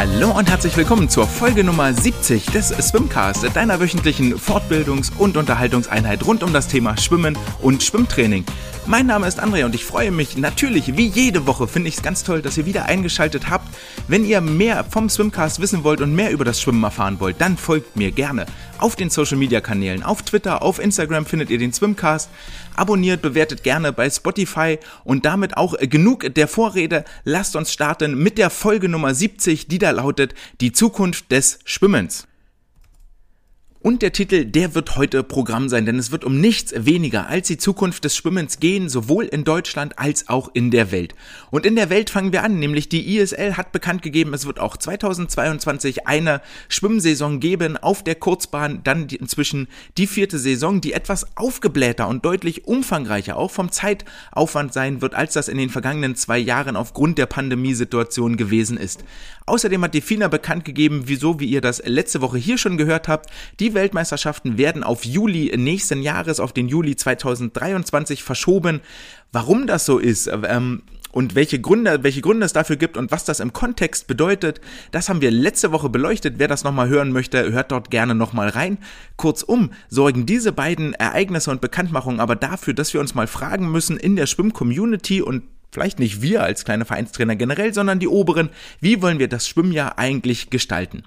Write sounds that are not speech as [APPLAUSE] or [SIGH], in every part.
Hallo und herzlich willkommen zur Folge Nummer 70 des Swimcast, deiner wöchentlichen Fortbildungs- und Unterhaltungseinheit rund um das Thema Schwimmen und Schwimmtraining. Mein Name ist André und ich freue mich natürlich, wie jede Woche finde ich es ganz toll, dass ihr wieder eingeschaltet habt. Wenn ihr mehr vom Swimcast wissen wollt und mehr über das Schwimmen erfahren wollt, dann folgt mir gerne auf den Social Media Kanälen. Auf Twitter, auf Instagram findet ihr den Swimcast. Abonniert, bewertet gerne bei Spotify und damit auch genug der Vorrede. Lasst uns starten mit der Folge Nummer 70, die da lautet Die Zukunft des Schwimmens. Und der Titel, der wird heute Programm sein, denn es wird um nichts weniger als die Zukunft des Schwimmens gehen, sowohl in Deutschland als auch in der Welt. Und in der Welt fangen wir an, nämlich die ISL hat bekannt gegeben, es wird auch 2022 eine Schwimmsaison geben auf der Kurzbahn, dann inzwischen die vierte Saison, die etwas aufgeblähter und deutlich umfangreicher auch vom Zeitaufwand sein wird, als das in den vergangenen zwei Jahren aufgrund der Pandemiesituation gewesen ist. Außerdem hat die FINA bekannt gegeben, wieso, wie ihr das letzte Woche hier schon gehört habt, die Weltmeisterschaften werden auf Juli nächsten Jahres, auf den Juli 2023 verschoben. Warum das so ist, ähm, und welche Gründe, welche Gründe es dafür gibt und was das im Kontext bedeutet, das haben wir letzte Woche beleuchtet. Wer das nochmal hören möchte, hört dort gerne nochmal rein. Kurzum, sorgen diese beiden Ereignisse und Bekanntmachungen aber dafür, dass wir uns mal fragen müssen in der Schwimm-Community und vielleicht nicht wir als kleine Vereinstrainer generell, sondern die Oberen, wie wollen wir das Schwimmjahr eigentlich gestalten?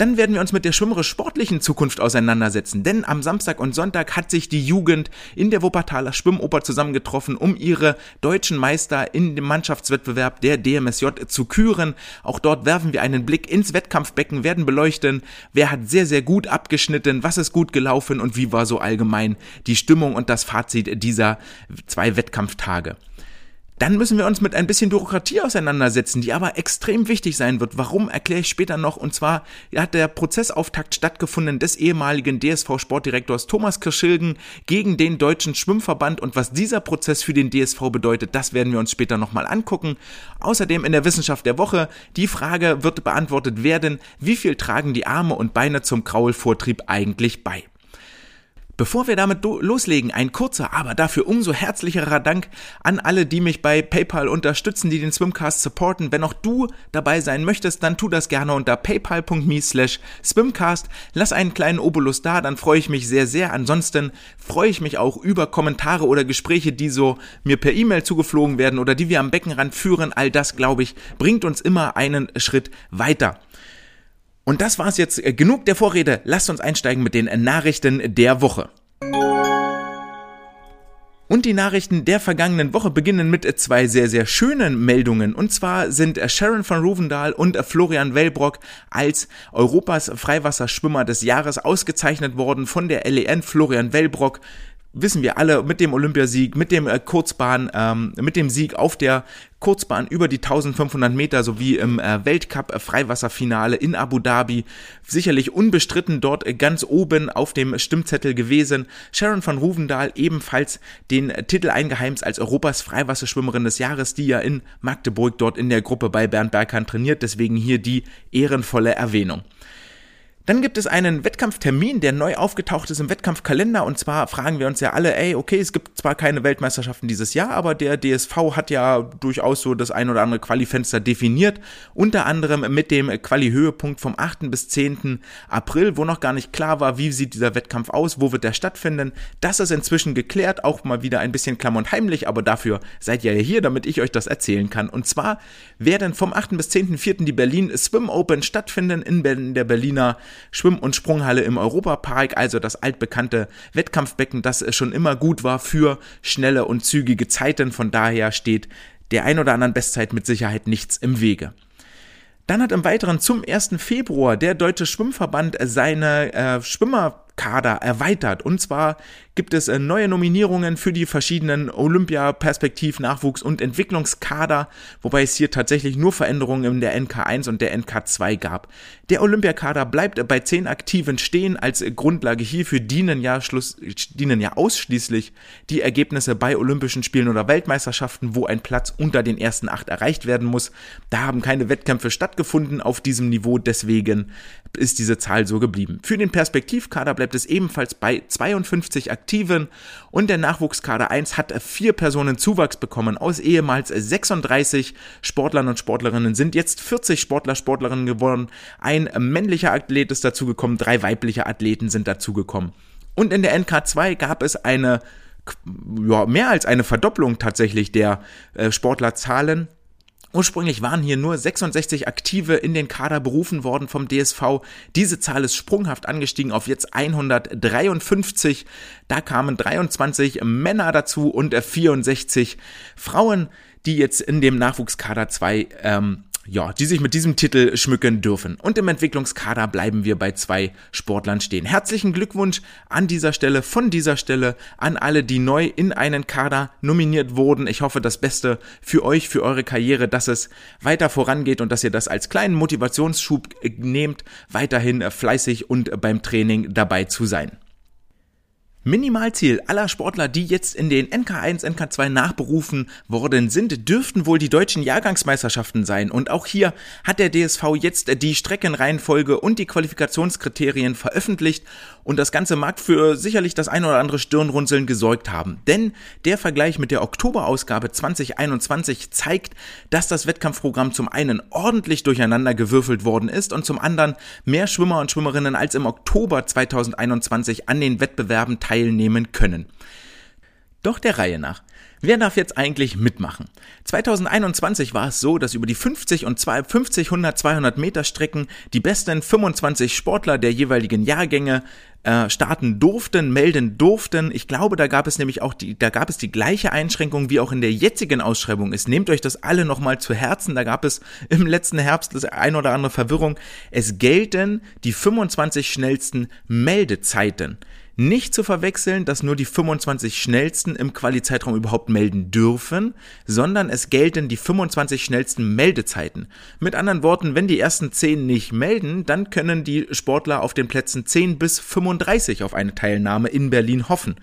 Dann werden wir uns mit der schwimmerisch sportlichen Zukunft auseinandersetzen, denn am Samstag und Sonntag hat sich die Jugend in der Wuppertaler Schwimmoper zusammengetroffen, um ihre deutschen Meister in dem Mannschaftswettbewerb der DMSJ zu küren. Auch dort werfen wir einen Blick ins Wettkampfbecken, werden beleuchten, wer hat sehr, sehr gut abgeschnitten, was ist gut gelaufen und wie war so allgemein die Stimmung und das Fazit dieser zwei Wettkampftage. Dann müssen wir uns mit ein bisschen Bürokratie auseinandersetzen, die aber extrem wichtig sein wird. Warum erkläre ich später noch. Und zwar hat der Prozessauftakt stattgefunden des ehemaligen DSV-Sportdirektors Thomas Kirschilgen gegen den Deutschen Schwimmverband. Und was dieser Prozess für den DSV bedeutet, das werden wir uns später nochmal angucken. Außerdem in der Wissenschaft der Woche, die Frage wird beantwortet werden, wie viel tragen die Arme und Beine zum Kraulvortrieb eigentlich bei? Bevor wir damit loslegen, ein kurzer, aber dafür umso herzlicherer Dank an alle, die mich bei PayPal unterstützen, die den Swimcast supporten. Wenn auch du dabei sein möchtest, dann tu das gerne unter paypal.me slash swimcast. Lass einen kleinen Obolus da, dann freue ich mich sehr, sehr. Ansonsten freue ich mich auch über Kommentare oder Gespräche, die so mir per E-Mail zugeflogen werden oder die wir am Beckenrand führen. All das, glaube ich, bringt uns immer einen Schritt weiter. Und das war's jetzt äh, genug der Vorrede. Lasst uns einsteigen mit den Nachrichten der Woche. Und die Nachrichten der vergangenen Woche beginnen mit zwei sehr, sehr schönen Meldungen. Und zwar sind Sharon von Ruvendahl und Florian Wellbrock als Europas Freiwasserschwimmer des Jahres ausgezeichnet worden von der LEN. Florian Wellbrock wissen wir alle, mit dem Olympiasieg, mit dem äh, Kurzbahn, ähm, mit dem Sieg auf der Kurzbahn über die 1500 Meter sowie im äh, Weltcup äh, Freiwasserfinale in Abu Dhabi sicherlich unbestritten dort äh, ganz oben auf dem Stimmzettel gewesen. Sharon van Ruvendahl ebenfalls den Titel eingeheimst als Europas Freiwasserschwimmerin des Jahres, die ja in Magdeburg dort in der Gruppe bei Bernd Berghahn trainiert, deswegen hier die ehrenvolle Erwähnung. Dann gibt es einen Wettkampftermin, der neu aufgetaucht ist im Wettkampfkalender. Und zwar fragen wir uns ja alle, ey, okay, es gibt zwar keine Weltmeisterschaften dieses Jahr, aber der DSV hat ja durchaus so das ein oder andere Qualifenster definiert. Unter anderem mit dem Quali-Höhepunkt vom 8. bis 10. April, wo noch gar nicht klar war, wie sieht dieser Wettkampf aus, wo wird der stattfinden. Das ist inzwischen geklärt, auch mal wieder ein bisschen klamm und heimlich, aber dafür seid ihr ja hier, damit ich euch das erzählen kann. Und zwar werden vom 8. bis 10.4. die Berlin Swim Open stattfinden in der Berliner Schwimm- und Sprunghalle im Europapark, also das altbekannte Wettkampfbecken, das schon immer gut war für schnelle und zügige Zeiten. Von daher steht der ein oder anderen Bestzeit mit Sicherheit nichts im Wege. Dann hat im Weiteren zum 1. Februar der Deutsche Schwimmverband seine äh, Schwimmerkader erweitert. Und zwar gibt es äh, neue Nominierungen für die verschiedenen Olympia-Perspektiv-, Nachwuchs- und Entwicklungskader, wobei es hier tatsächlich nur Veränderungen in der NK1 und der NK2 gab. Der Olympiakader bleibt bei zehn Aktiven stehen. Als Grundlage hierfür dienen ja, Schluss, dienen ja ausschließlich die Ergebnisse bei Olympischen Spielen oder Weltmeisterschaften, wo ein Platz unter den ersten acht erreicht werden muss. Da haben keine Wettkämpfe stattgefunden auf diesem Niveau, deswegen ist diese Zahl so geblieben. Für den Perspektivkader bleibt es ebenfalls bei 52 Aktiven und der Nachwuchskader 1 hat vier Personen Zuwachs bekommen. Aus ehemals 36 Sportlern und Sportlerinnen sind jetzt 40 Sportler, Sportlerinnen geworden. Ein männlicher Athlet ist dazugekommen, drei weibliche Athleten sind dazugekommen. Und in der NK2 gab es eine ja, mehr als eine Verdopplung tatsächlich der äh, Sportlerzahlen. Ursprünglich waren hier nur 66 Aktive in den Kader berufen worden vom DSV. Diese Zahl ist sprunghaft angestiegen auf jetzt 153. Da kamen 23 Männer dazu und 64 Frauen, die jetzt in dem Nachwuchskader 2 ähm, ja, die sich mit diesem Titel schmücken dürfen. Und im Entwicklungskader bleiben wir bei zwei Sportlern stehen. Herzlichen Glückwunsch an dieser Stelle, von dieser Stelle an alle, die neu in einen Kader nominiert wurden. Ich hoffe, das Beste für euch, für eure Karriere, dass es weiter vorangeht und dass ihr das als kleinen Motivationsschub nehmt, weiterhin fleißig und beim Training dabei zu sein. Minimalziel aller Sportler, die jetzt in den NK1, NK2 nachberufen worden sind, dürften wohl die deutschen Jahrgangsmeisterschaften sein. Und auch hier hat der DSV jetzt die Streckenreihenfolge und die Qualifikationskriterien veröffentlicht. Und das Ganze mag für sicherlich das ein oder andere Stirnrunzeln gesorgt haben. Denn der Vergleich mit der Oktoberausgabe 2021 zeigt, dass das Wettkampfprogramm zum einen ordentlich durcheinander gewürfelt worden ist und zum anderen mehr Schwimmer und Schwimmerinnen als im Oktober 2021 an den Wettbewerben teilnehmen können. Doch der Reihe nach. Wer darf jetzt eigentlich mitmachen? 2021 war es so, dass über die 50 und 50, 100, 200 Meter Strecken die besten 25 Sportler der jeweiligen Jahrgänge äh, starten durften, melden durften. Ich glaube, da gab es nämlich auch die, da gab es die gleiche Einschränkung wie auch in der jetzigen Ausschreibung ist. Nehmt euch das alle nochmal zu Herzen. Da gab es im letzten Herbst das ein oder andere Verwirrung. Es gelten die 25 schnellsten Meldezeiten. Nicht zu verwechseln, dass nur die 25 schnellsten im Quali-Zeitraum überhaupt melden dürfen, sondern es gelten die 25 schnellsten Meldezeiten. Mit anderen Worten, wenn die ersten 10 nicht melden, dann können die Sportler auf den Plätzen 10 bis 35 auf eine Teilnahme in Berlin hoffen.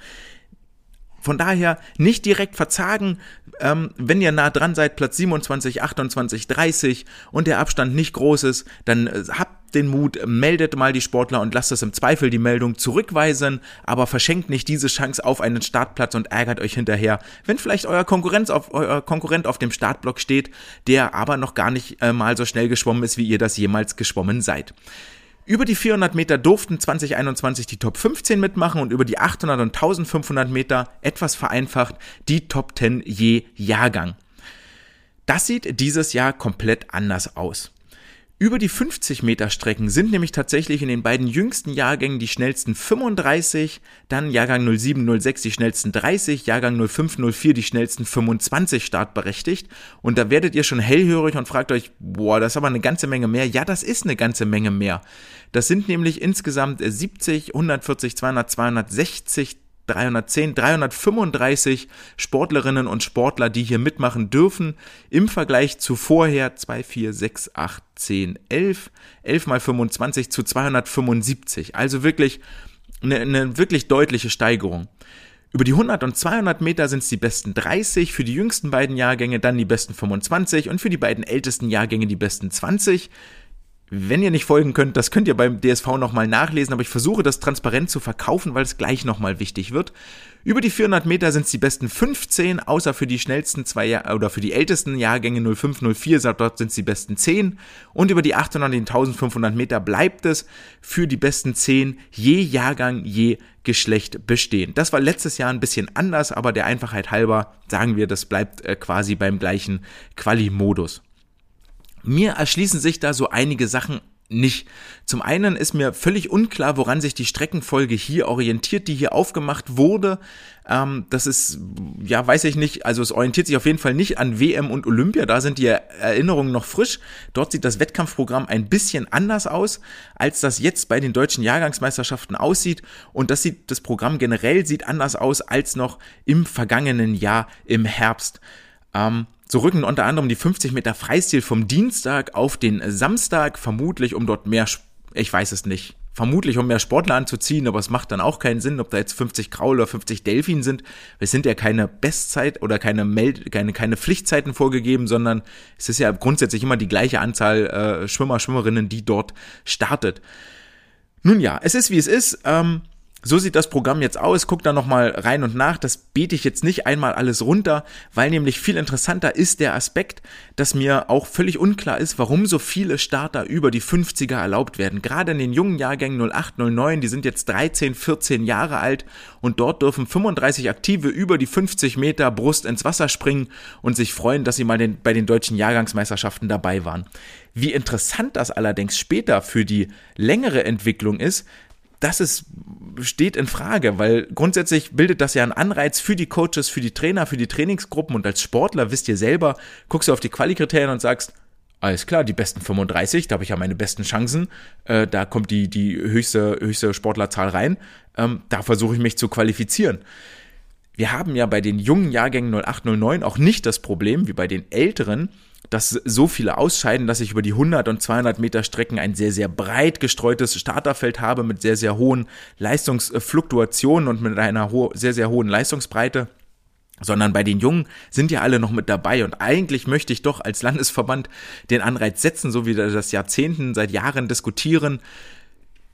Von daher nicht direkt verzagen, ähm, wenn ihr nah dran seid, Platz 27, 28, 30 und der Abstand nicht groß ist, dann äh, habt den Mut, meldet mal die Sportler und lasst es im Zweifel die Meldung zurückweisen, aber verschenkt nicht diese Chance auf einen Startplatz und ärgert euch hinterher, wenn vielleicht euer Konkurrenz auf, euer Konkurrent auf dem Startblock steht, der aber noch gar nicht äh, mal so schnell geschwommen ist, wie ihr das jemals geschwommen seid. Über die 400 Meter durften 2021 die Top 15 mitmachen und über die 800 und 1500 Meter, etwas vereinfacht, die Top 10 je Jahrgang. Das sieht dieses Jahr komplett anders aus. Über die 50 Meter Strecken sind nämlich tatsächlich in den beiden jüngsten Jahrgängen die schnellsten 35, dann Jahrgang 07, 06 die schnellsten 30, Jahrgang 05, 04 die schnellsten 25 startberechtigt. Und da werdet ihr schon hellhörig und fragt euch, boah, das ist aber eine ganze Menge mehr. Ja, das ist eine ganze Menge mehr. Das sind nämlich insgesamt 70, 140, 200, 260, 310, 335 Sportlerinnen und Sportler, die hier mitmachen dürfen, im Vergleich zu vorher 2, 4, 6, 8, 10, 11, 11 mal 25 zu 275. Also wirklich eine, eine wirklich deutliche Steigerung. Über die 100 und 200 Meter sind es die besten 30, für die jüngsten beiden Jahrgänge dann die besten 25 und für die beiden ältesten Jahrgänge die besten 20. Wenn ihr nicht folgen könnt, das könnt ihr beim DSV nochmal nachlesen, aber ich versuche das transparent zu verkaufen, weil es gleich nochmal wichtig wird. Über die 400 Meter sind es die besten 15, außer für die schnellsten zwei Jahr oder für die ältesten Jahrgänge 05, 04, dort sind es die besten 10. Und über die 800 und 1500 Meter bleibt es für die besten 10 je Jahrgang, je Geschlecht bestehen. Das war letztes Jahr ein bisschen anders, aber der Einfachheit halber sagen wir, das bleibt äh, quasi beim gleichen Quali-Modus. Mir erschließen sich da so einige Sachen nicht. Zum einen ist mir völlig unklar, woran sich die Streckenfolge hier orientiert, die hier aufgemacht wurde. Ähm, das ist, ja, weiß ich nicht. Also es orientiert sich auf jeden Fall nicht an WM und Olympia. Da sind die Erinnerungen noch frisch. Dort sieht das Wettkampfprogramm ein bisschen anders aus, als das jetzt bei den deutschen Jahrgangsmeisterschaften aussieht. Und das sieht, das Programm generell sieht anders aus als noch im vergangenen Jahr im Herbst. Ähm, so rücken unter anderem die 50 Meter Freistil vom Dienstag auf den Samstag, vermutlich um dort mehr, ich weiß es nicht, vermutlich um mehr Sportler anzuziehen, aber es macht dann auch keinen Sinn, ob da jetzt 50 Grau oder 50 Delfin sind. Es sind ja keine Bestzeit oder keine Meld keine, keine Pflichtzeiten vorgegeben, sondern es ist ja grundsätzlich immer die gleiche Anzahl äh, Schwimmer, Schwimmerinnen, die dort startet. Nun ja, es ist wie es ist. Ähm, so sieht das Programm jetzt aus. Guck da nochmal rein und nach. Das bete ich jetzt nicht einmal alles runter, weil nämlich viel interessanter ist der Aspekt, dass mir auch völlig unklar ist, warum so viele Starter über die 50er erlaubt werden. Gerade in den jungen Jahrgängen 08, 09, die sind jetzt 13, 14 Jahre alt und dort dürfen 35 Aktive über die 50 Meter Brust ins Wasser springen und sich freuen, dass sie mal den, bei den deutschen Jahrgangsmeisterschaften dabei waren. Wie interessant das allerdings später für die längere Entwicklung ist, das ist, steht in Frage, weil grundsätzlich bildet das ja einen Anreiz für die Coaches, für die Trainer, für die Trainingsgruppen. Und als Sportler wisst ihr selber, guckst du auf die Qualikriterien und sagst, alles klar, die besten 35, da habe ich ja meine besten Chancen, äh, da kommt die, die höchste, höchste Sportlerzahl rein, ähm, da versuche ich mich zu qualifizieren. Wir haben ja bei den jungen Jahrgängen 0809 auch nicht das Problem, wie bei den älteren, dass so viele ausscheiden, dass ich über die 100 und 200 Meter Strecken ein sehr, sehr breit gestreutes Starterfeld habe mit sehr, sehr hohen Leistungsfluktuationen und mit einer sehr, sehr hohen Leistungsbreite. Sondern bei den Jungen sind ja alle noch mit dabei und eigentlich möchte ich doch als Landesverband den Anreiz setzen, so wie wir das Jahrzehnten seit Jahren diskutieren,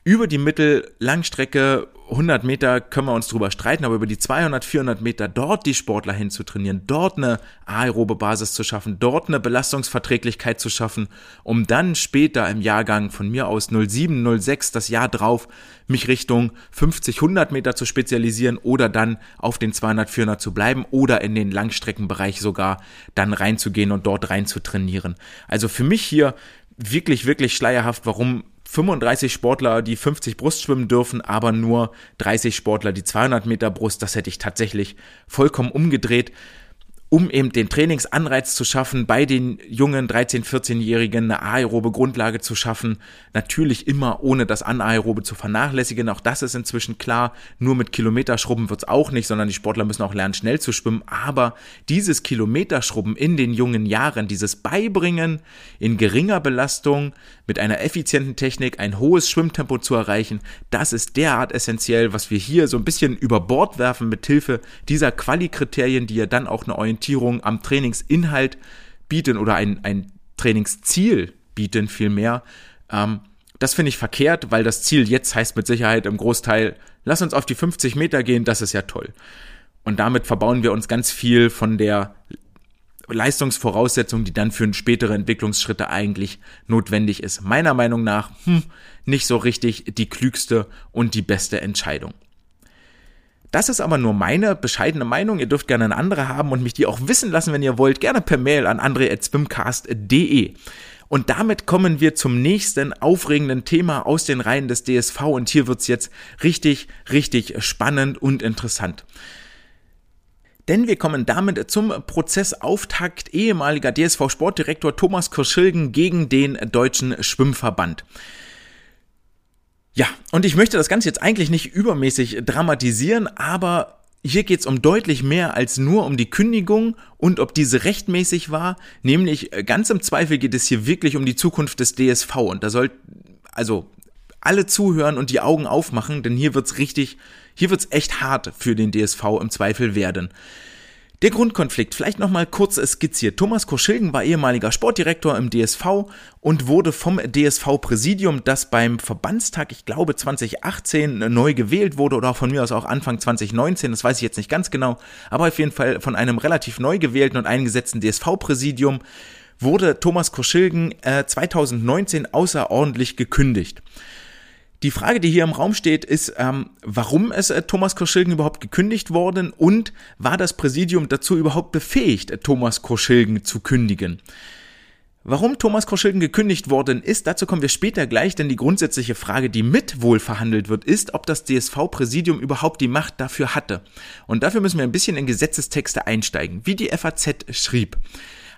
über die Mittellangstrecke 100 Meter können wir uns drüber streiten, aber über die 200, 400 Meter dort die Sportler hinzutrainieren, dort eine aerobe Basis zu schaffen, dort eine Belastungsverträglichkeit zu schaffen, um dann später im Jahrgang von mir aus 07, 06, das Jahr drauf, mich Richtung 50, 100 Meter zu spezialisieren oder dann auf den 200, 400 zu bleiben oder in den Langstreckenbereich sogar dann reinzugehen und dort rein zu trainieren. Also für mich hier wirklich, wirklich schleierhaft, warum 35 Sportler, die 50 Brust schwimmen dürfen, aber nur 30 Sportler, die 200 Meter Brust. Das hätte ich tatsächlich vollkommen umgedreht um eben den Trainingsanreiz zu schaffen, bei den jungen 13-, 14-Jährigen eine aerobe Grundlage zu schaffen. Natürlich immer ohne das Anaerobe zu vernachlässigen. Auch das ist inzwischen klar. Nur mit Kilometerschrubben wird's auch nicht, sondern die Sportler müssen auch lernen, schnell zu schwimmen. Aber dieses Kilometerschrubben in den jungen Jahren, dieses Beibringen in geringer Belastung mit einer effizienten Technik ein hohes Schwimmtempo zu erreichen, das ist derart essentiell, was wir hier so ein bisschen über Bord werfen mit Hilfe dieser Quali-Kriterien, die ja dann auch eine Orientierung Orientierung am Trainingsinhalt bieten oder ein, ein Trainingsziel bieten vielmehr. Ähm, das finde ich verkehrt, weil das Ziel jetzt heißt mit Sicherheit im Großteil, lass uns auf die 50 Meter gehen, das ist ja toll. Und damit verbauen wir uns ganz viel von der Leistungsvoraussetzung, die dann für spätere Entwicklungsschritte eigentlich notwendig ist. Meiner Meinung nach hm, nicht so richtig die klügste und die beste Entscheidung. Das ist aber nur meine bescheidene Meinung. Ihr dürft gerne eine andere haben und mich die auch wissen lassen, wenn ihr wollt. Gerne per Mail an andre.swimcast.de. Und damit kommen wir zum nächsten aufregenden Thema aus den Reihen des DSV. Und hier wird's jetzt richtig, richtig spannend und interessant. Denn wir kommen damit zum Prozessauftakt ehemaliger DSV-Sportdirektor Thomas Kirschilgen gegen den Deutschen Schwimmverband. Ja, und ich möchte das Ganze jetzt eigentlich nicht übermäßig dramatisieren, aber hier geht's um deutlich mehr als nur um die Kündigung und ob diese rechtmäßig war, nämlich äh, ganz im Zweifel geht es hier wirklich um die Zukunft des DSV und da soll also alle zuhören und die Augen aufmachen, denn hier wird's richtig, hier wird's echt hart für den DSV im Zweifel werden. Der Grundkonflikt, vielleicht nochmal kurz skizziert. Thomas Koschilgen war ehemaliger Sportdirektor im DSV und wurde vom DSV-Präsidium, das beim Verbandstag, ich glaube 2018, neu gewählt wurde oder von mir aus auch Anfang 2019, das weiß ich jetzt nicht ganz genau, aber auf jeden Fall von einem relativ neu gewählten und eingesetzten DSV-Präsidium wurde Thomas Koschilgen äh, 2019 außerordentlich gekündigt. Die Frage, die hier im Raum steht, ist, ähm, warum ist äh, Thomas Koschilgen überhaupt gekündigt worden und war das Präsidium dazu überhaupt befähigt, äh, Thomas Koschilgen zu kündigen? Warum Thomas Koschilgen gekündigt worden ist, dazu kommen wir später gleich, denn die grundsätzliche Frage, die mit wohl verhandelt wird, ist, ob das DSV-Präsidium überhaupt die Macht dafür hatte. Und dafür müssen wir ein bisschen in Gesetzestexte einsteigen, wie die FAZ schrieb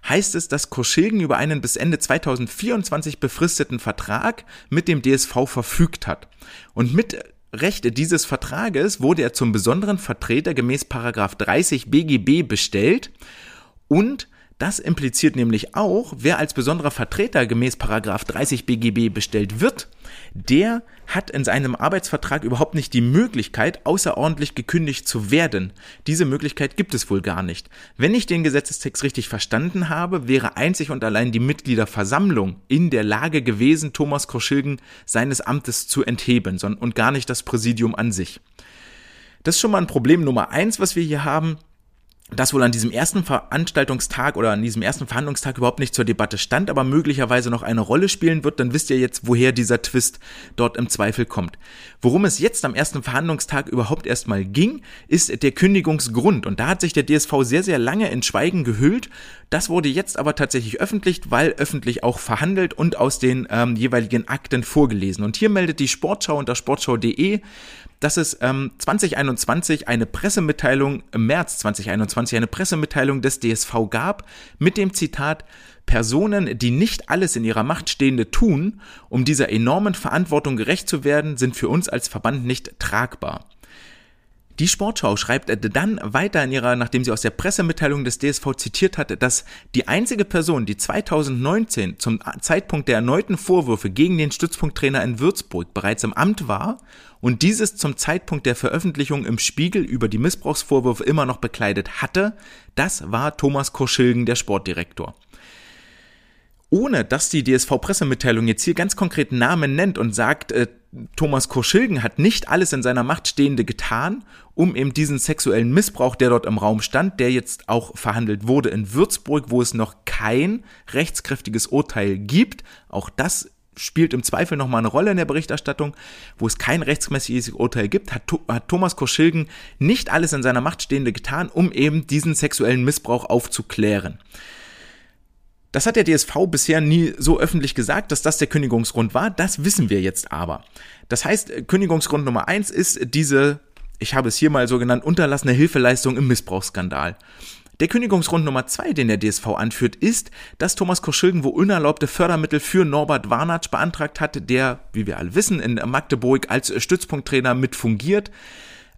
heißt es, dass Koschilgen über einen bis Ende 2024 befristeten Vertrag mit dem DSV verfügt hat. Und mit Rechte dieses Vertrages wurde er zum besonderen Vertreter gemäß 30 BGB bestellt und Das impliziert nämlich auch, wer als besonderer Vertreter gemäß Paragraph 30 BGB bestellt wird, der hat in seinem Arbeitsvertrag überhaupt nicht die Möglichkeit, außerordentlich gekündigt zu werden. Diese Möglichkeit gibt es wohl gar nicht. Wenn ich den Gesetzestext richtig verstanden habe, wäre einzig und allein die Mitgliederversammlung in der Lage gewesen, Thomas Kroschilgen seines Amtes zu entheben und gar nicht das Präsidium an sich. Das ist schon mal ein Problem Nummer eins, was wir hier haben das wohl an diesem ersten Veranstaltungstag oder an diesem ersten Verhandlungstag überhaupt nicht zur Debatte stand, aber möglicherweise noch eine Rolle spielen wird, dann wisst ihr jetzt, woher dieser Twist dort im Zweifel kommt. Worum es jetzt am ersten Verhandlungstag überhaupt erstmal ging, ist der Kündigungsgrund. Und da hat sich der DSV sehr, sehr lange in Schweigen gehüllt. Das wurde jetzt aber tatsächlich öffentlich, weil öffentlich auch verhandelt und aus den ähm, jeweiligen Akten vorgelesen. Und hier meldet die Sportschau unter sportschau.de, dass es ähm, 2021 eine Pressemitteilung, im März 2021 eine Pressemitteilung des DSV gab mit dem Zitat Personen, die nicht alles in ihrer Macht Stehende tun, um dieser enormen Verantwortung gerecht zu werden, sind für uns als Verband nicht tragbar. Die Sportschau schreibt dann weiter in ihrer, nachdem sie aus der Pressemitteilung des DSV zitiert hatte, dass die einzige Person, die 2019 zum Zeitpunkt der erneuten Vorwürfe gegen den Stützpunkttrainer in Würzburg bereits im Amt war und dieses zum Zeitpunkt der Veröffentlichung im Spiegel über die Missbrauchsvorwürfe immer noch bekleidet hatte, das war Thomas Koschilgen, der Sportdirektor. Ohne dass die DSV-Pressemitteilung jetzt hier ganz konkret Namen nennt und sagt, äh, Thomas Koschilgen hat nicht alles in seiner Macht Stehende getan, um eben diesen sexuellen Missbrauch, der dort im Raum stand, der jetzt auch verhandelt wurde in Würzburg, wo es noch kein rechtskräftiges Urteil gibt. Auch das spielt im Zweifel nochmal eine Rolle in der Berichterstattung, wo es kein rechtsmäßiges Urteil gibt, hat, hat Thomas Koschilgen nicht alles in seiner Macht Stehende getan, um eben diesen sexuellen Missbrauch aufzuklären. Das hat der DSV bisher nie so öffentlich gesagt, dass das der Kündigungsgrund war. Das wissen wir jetzt aber. Das heißt, Kündigungsgrund Nummer eins ist diese, ich habe es hier mal so genannt, unterlassene Hilfeleistung im Missbrauchsskandal. Der Kündigungsgrund Nummer zwei, den der DSV anführt, ist, dass Thomas Koschilgen wo unerlaubte Fördermittel für Norbert Warnatsch beantragt hat, der, wie wir alle wissen, in Magdeburg als Stützpunkttrainer mit fungiert.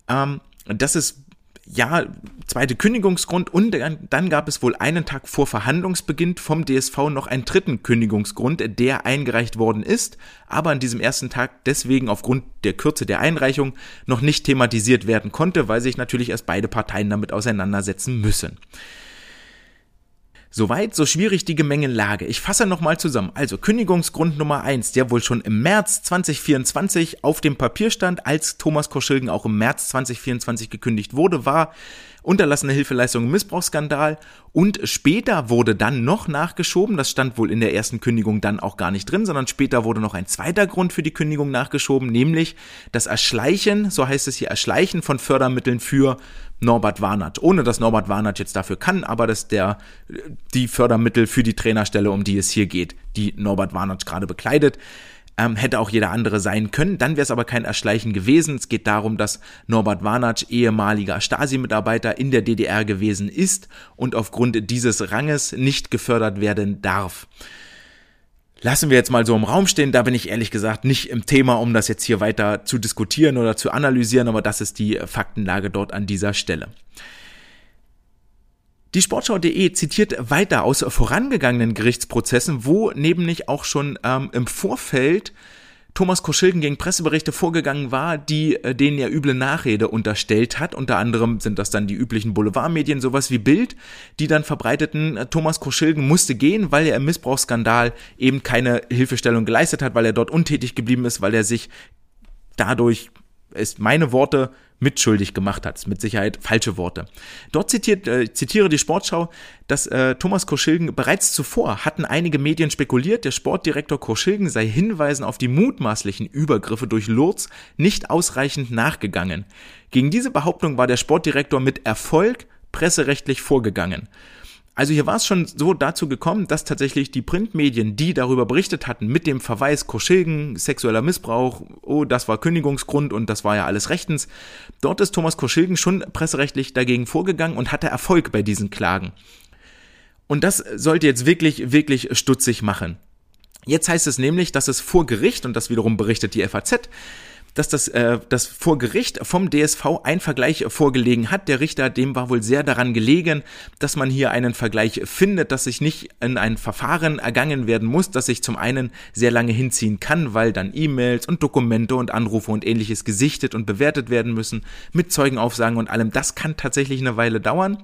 Ähm, das ist ja, zweite Kündigungsgrund und dann gab es wohl einen Tag vor Verhandlungsbeginn vom DSV noch einen dritten Kündigungsgrund, der eingereicht worden ist, aber an diesem ersten Tag deswegen aufgrund der Kürze der Einreichung noch nicht thematisiert werden konnte, weil sich natürlich erst beide Parteien damit auseinandersetzen müssen. Soweit, so schwierig die Gemengenlage. Ich fasse nochmal zusammen. Also Kündigungsgrund Nummer eins, der wohl schon im März 2024 auf dem Papier stand, als Thomas Koschilgen auch im März 2024 gekündigt wurde, war unterlassene Hilfeleistung im Missbrauchsskandal und später wurde dann noch nachgeschoben, das stand wohl in der ersten Kündigung dann auch gar nicht drin, sondern später wurde noch ein zweiter Grund für die Kündigung nachgeschoben, nämlich das Erschleichen, so heißt es hier, Erschleichen von Fördermitteln für Norbert Warnert. Ohne dass Norbert Warnert jetzt dafür kann, aber dass der die Fördermittel für die Trainerstelle, um die es hier geht, die Norbert Warnert gerade bekleidet, ähm, hätte auch jeder andere sein können. Dann wäre es aber kein Erschleichen gewesen. Es geht darum, dass Norbert Warnatsch ehemaliger Stasi-Mitarbeiter in der DDR gewesen ist und aufgrund dieses Ranges nicht gefördert werden darf. Lassen wir jetzt mal so im Raum stehen, da bin ich ehrlich gesagt nicht im Thema, um das jetzt hier weiter zu diskutieren oder zu analysieren, aber das ist die Faktenlage dort an dieser Stelle. Die Sportschau.de zitiert weiter aus vorangegangenen Gerichtsprozessen, wo nämlich auch schon ähm, im Vorfeld Thomas Koschilgen gegen Presseberichte vorgegangen war, die äh, denen er üble Nachrede unterstellt hat. Unter anderem sind das dann die üblichen Boulevardmedien, sowas wie Bild, die dann verbreiteten, äh, Thomas Koschilgen musste gehen, weil er im Missbrauchsskandal eben keine Hilfestellung geleistet hat, weil er dort untätig geblieben ist, weil er sich dadurch, ist meine Worte, mitschuldig gemacht hat. Mit Sicherheit falsche Worte. Dort zitiert, äh, zitiere die Sportschau, dass äh, Thomas Koschilgen bereits zuvor hatten einige Medien spekuliert, der Sportdirektor Koschilgen sei Hinweisen auf die mutmaßlichen Übergriffe durch Lurz nicht ausreichend nachgegangen. Gegen diese Behauptung war der Sportdirektor mit Erfolg presserechtlich vorgegangen. Also hier war es schon so dazu gekommen, dass tatsächlich die Printmedien, die darüber berichtet hatten, mit dem Verweis Koschilgen, sexueller Missbrauch, oh, das war Kündigungsgrund und das war ja alles rechtens, dort ist Thomas Koschilgen schon presserechtlich dagegen vorgegangen und hatte Erfolg bei diesen Klagen. Und das sollte jetzt wirklich, wirklich stutzig machen. Jetzt heißt es nämlich, dass es vor Gericht, und das wiederum berichtet die FAZ, dass das, äh, das vor Gericht vom DSV ein Vergleich vorgelegen hat. Der Richter, dem war wohl sehr daran gelegen, dass man hier einen Vergleich findet, dass sich nicht in ein Verfahren ergangen werden muss, das sich zum einen sehr lange hinziehen kann, weil dann E-Mails und Dokumente und Anrufe und ähnliches gesichtet und bewertet werden müssen, mit Zeugenaufsagen und allem. Das kann tatsächlich eine Weile dauern.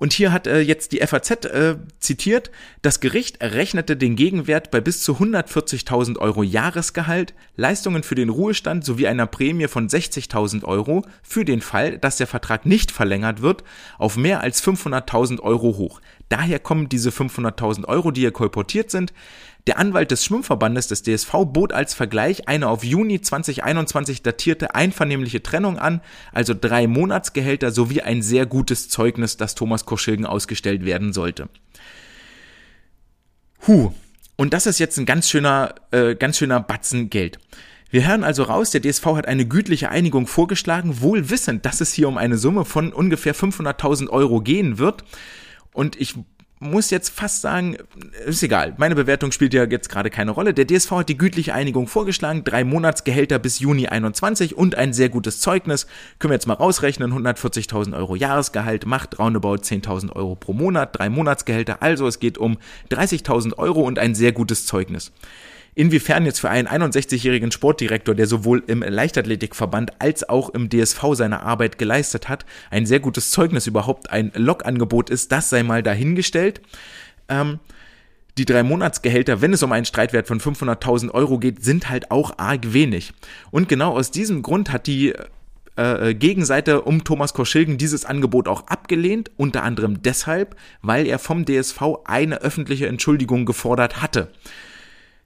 Und hier hat äh, jetzt die FAZ äh, zitiert, das Gericht errechnete den Gegenwert bei bis zu 140.000 Euro Jahresgehalt, Leistungen für den Ruhestand sowie einer Prämie von 60.000 Euro für den Fall, dass der Vertrag nicht verlängert wird, auf mehr als 500.000 Euro hoch. Daher kommen diese 500.000 Euro, die hier kolportiert sind. Der Anwalt des Schwimmverbandes des DSV bot als Vergleich eine auf Juni 2021 datierte einvernehmliche Trennung an, also drei Monatsgehälter sowie ein sehr gutes Zeugnis, das Thomas Koschilgen ausgestellt werden sollte. Huh. Und das ist jetzt ein ganz schöner, äh, ganz schöner Batzen Geld. Wir hören also raus, der DSV hat eine gütliche Einigung vorgeschlagen, wohl wissend, dass es hier um eine Summe von ungefähr 500.000 Euro gehen wird. Und ich muss jetzt fast sagen, ist egal. Meine Bewertung spielt ja jetzt gerade keine Rolle. Der DSV hat die gütliche Einigung vorgeschlagen, drei Monatsgehälter bis Juni 21 und ein sehr gutes Zeugnis. Können wir jetzt mal rausrechnen, 140.000 Euro Jahresgehalt macht roundabout 10.000 Euro pro Monat, drei Monatsgehälter. Also es geht um 30.000 Euro und ein sehr gutes Zeugnis. Inwiefern jetzt für einen 61-jährigen Sportdirektor, der sowohl im Leichtathletikverband als auch im DSV seine Arbeit geleistet hat, ein sehr gutes Zeugnis überhaupt ein Lokangebot ist, das sei mal dahingestellt. Ähm, die drei Monatsgehälter, wenn es um einen Streitwert von 500.000 Euro geht, sind halt auch arg wenig. Und genau aus diesem Grund hat die äh, Gegenseite um Thomas Korschilgen dieses Angebot auch abgelehnt, unter anderem deshalb, weil er vom DSV eine öffentliche Entschuldigung gefordert hatte.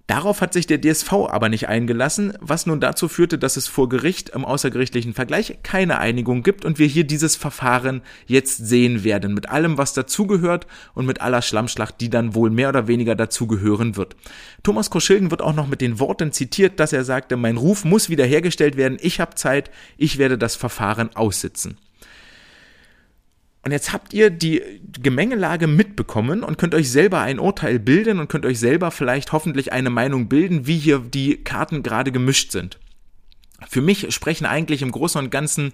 Darauf hat sich der DSV aber nicht eingelassen, was nun dazu führte, dass es vor Gericht im außergerichtlichen Vergleich keine Einigung gibt und wir hier dieses Verfahren jetzt sehen werden, mit allem, was dazugehört und mit aller Schlammschlacht, die dann wohl mehr oder weniger dazugehören wird. Thomas Koschilgen wird auch noch mit den Worten zitiert, dass er sagte, mein Ruf muss wiederhergestellt werden, ich habe Zeit, ich werde das Verfahren aussitzen. Und jetzt habt ihr die Gemengelage mitbekommen und könnt euch selber ein Urteil bilden und könnt euch selber vielleicht hoffentlich eine Meinung bilden, wie hier die Karten gerade gemischt sind. Für mich sprechen eigentlich im Großen und Ganzen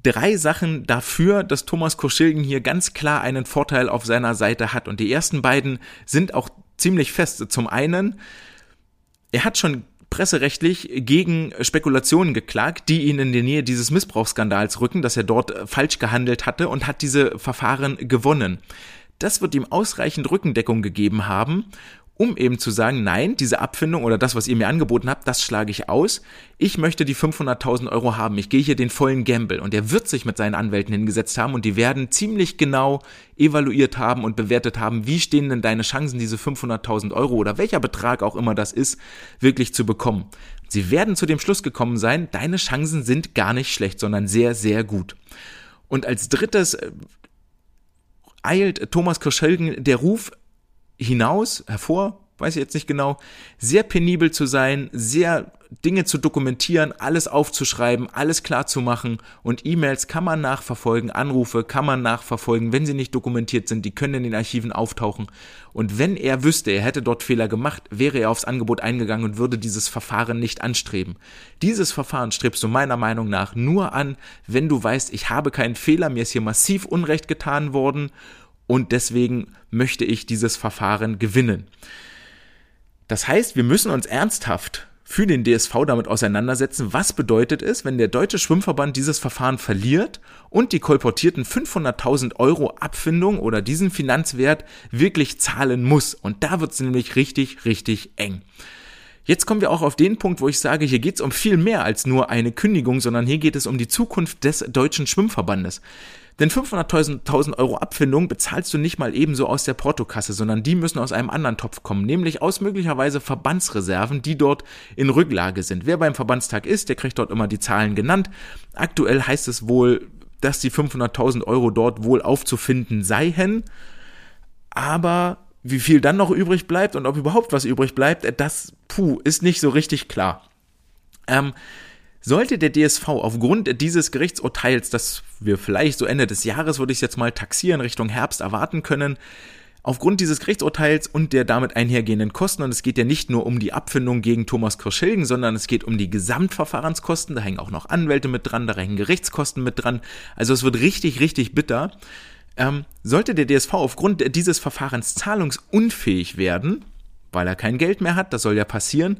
drei Sachen dafür, dass Thomas Koschilgen hier ganz klar einen Vorteil auf seiner Seite hat. Und die ersten beiden sind auch ziemlich fest. Zum einen, er hat schon presserechtlich gegen Spekulationen geklagt, die ihn in der Nähe dieses Missbrauchsskandals rücken, dass er dort äh, falsch gehandelt hatte und hat diese Verfahren gewonnen. Das wird ihm ausreichend Rückendeckung gegeben haben, um eben zu sagen, nein, diese Abfindung oder das, was ihr mir angeboten habt, das schlage ich aus. Ich möchte die 500.000 Euro haben. Ich gehe hier den vollen Gamble. Und er wird sich mit seinen Anwälten hingesetzt haben und die werden ziemlich genau evaluiert haben und bewertet haben, wie stehen denn deine Chancen, diese 500.000 Euro oder welcher Betrag auch immer das ist, wirklich zu bekommen. Sie werden zu dem Schluss gekommen sein, deine Chancen sind gar nicht schlecht, sondern sehr, sehr gut. Und als drittes äh, eilt Thomas Kirschelgen der Ruf hinaus, hervor, weiß ich jetzt nicht genau, sehr penibel zu sein, sehr Dinge zu dokumentieren, alles aufzuschreiben, alles klar zu machen und E-Mails kann man nachverfolgen, Anrufe kann man nachverfolgen, wenn sie nicht dokumentiert sind, die können in den Archiven auftauchen und wenn er wüsste, er hätte dort Fehler gemacht, wäre er aufs Angebot eingegangen und würde dieses Verfahren nicht anstreben. Dieses Verfahren strebst du meiner Meinung nach nur an, wenn du weißt, ich habe keinen Fehler, mir ist hier massiv Unrecht getan worden und deswegen möchte ich dieses Verfahren gewinnen. Das heißt, wir müssen uns ernsthaft für den DSV damit auseinandersetzen, was bedeutet es, wenn der Deutsche Schwimmverband dieses Verfahren verliert und die kolportierten 500.000 Euro Abfindung oder diesen Finanzwert wirklich zahlen muss. Und da wird es nämlich richtig, richtig eng. Jetzt kommen wir auch auf den Punkt, wo ich sage, hier geht es um viel mehr als nur eine Kündigung, sondern hier geht es um die Zukunft des Deutschen Schwimmverbandes. Denn 500.000 Euro Abfindung bezahlst du nicht mal ebenso aus der Portokasse, sondern die müssen aus einem anderen Topf kommen, nämlich aus möglicherweise Verbandsreserven, die dort in Rücklage sind. Wer beim Verbandstag ist, der kriegt dort immer die Zahlen genannt. Aktuell heißt es wohl, dass die 500.000 Euro dort wohl aufzufinden seien. Aber wie viel dann noch übrig bleibt und ob überhaupt was übrig bleibt, das, puh, ist nicht so richtig klar. Ähm, sollte der DSV aufgrund dieses Gerichtsurteils, das wir vielleicht so Ende des Jahres, würde ich es jetzt mal taxieren, Richtung Herbst erwarten können, Aufgrund dieses Gerichtsurteils und der damit einhergehenden Kosten, und es geht ja nicht nur um die Abfindung gegen Thomas Kirschilgen, sondern es geht um die Gesamtverfahrenskosten, da hängen auch noch Anwälte mit dran, da hängen Gerichtskosten mit dran, also es wird richtig, richtig bitter. Ähm, sollte der DSV aufgrund dieses Verfahrens zahlungsunfähig werden, weil er kein Geld mehr hat, das soll ja passieren,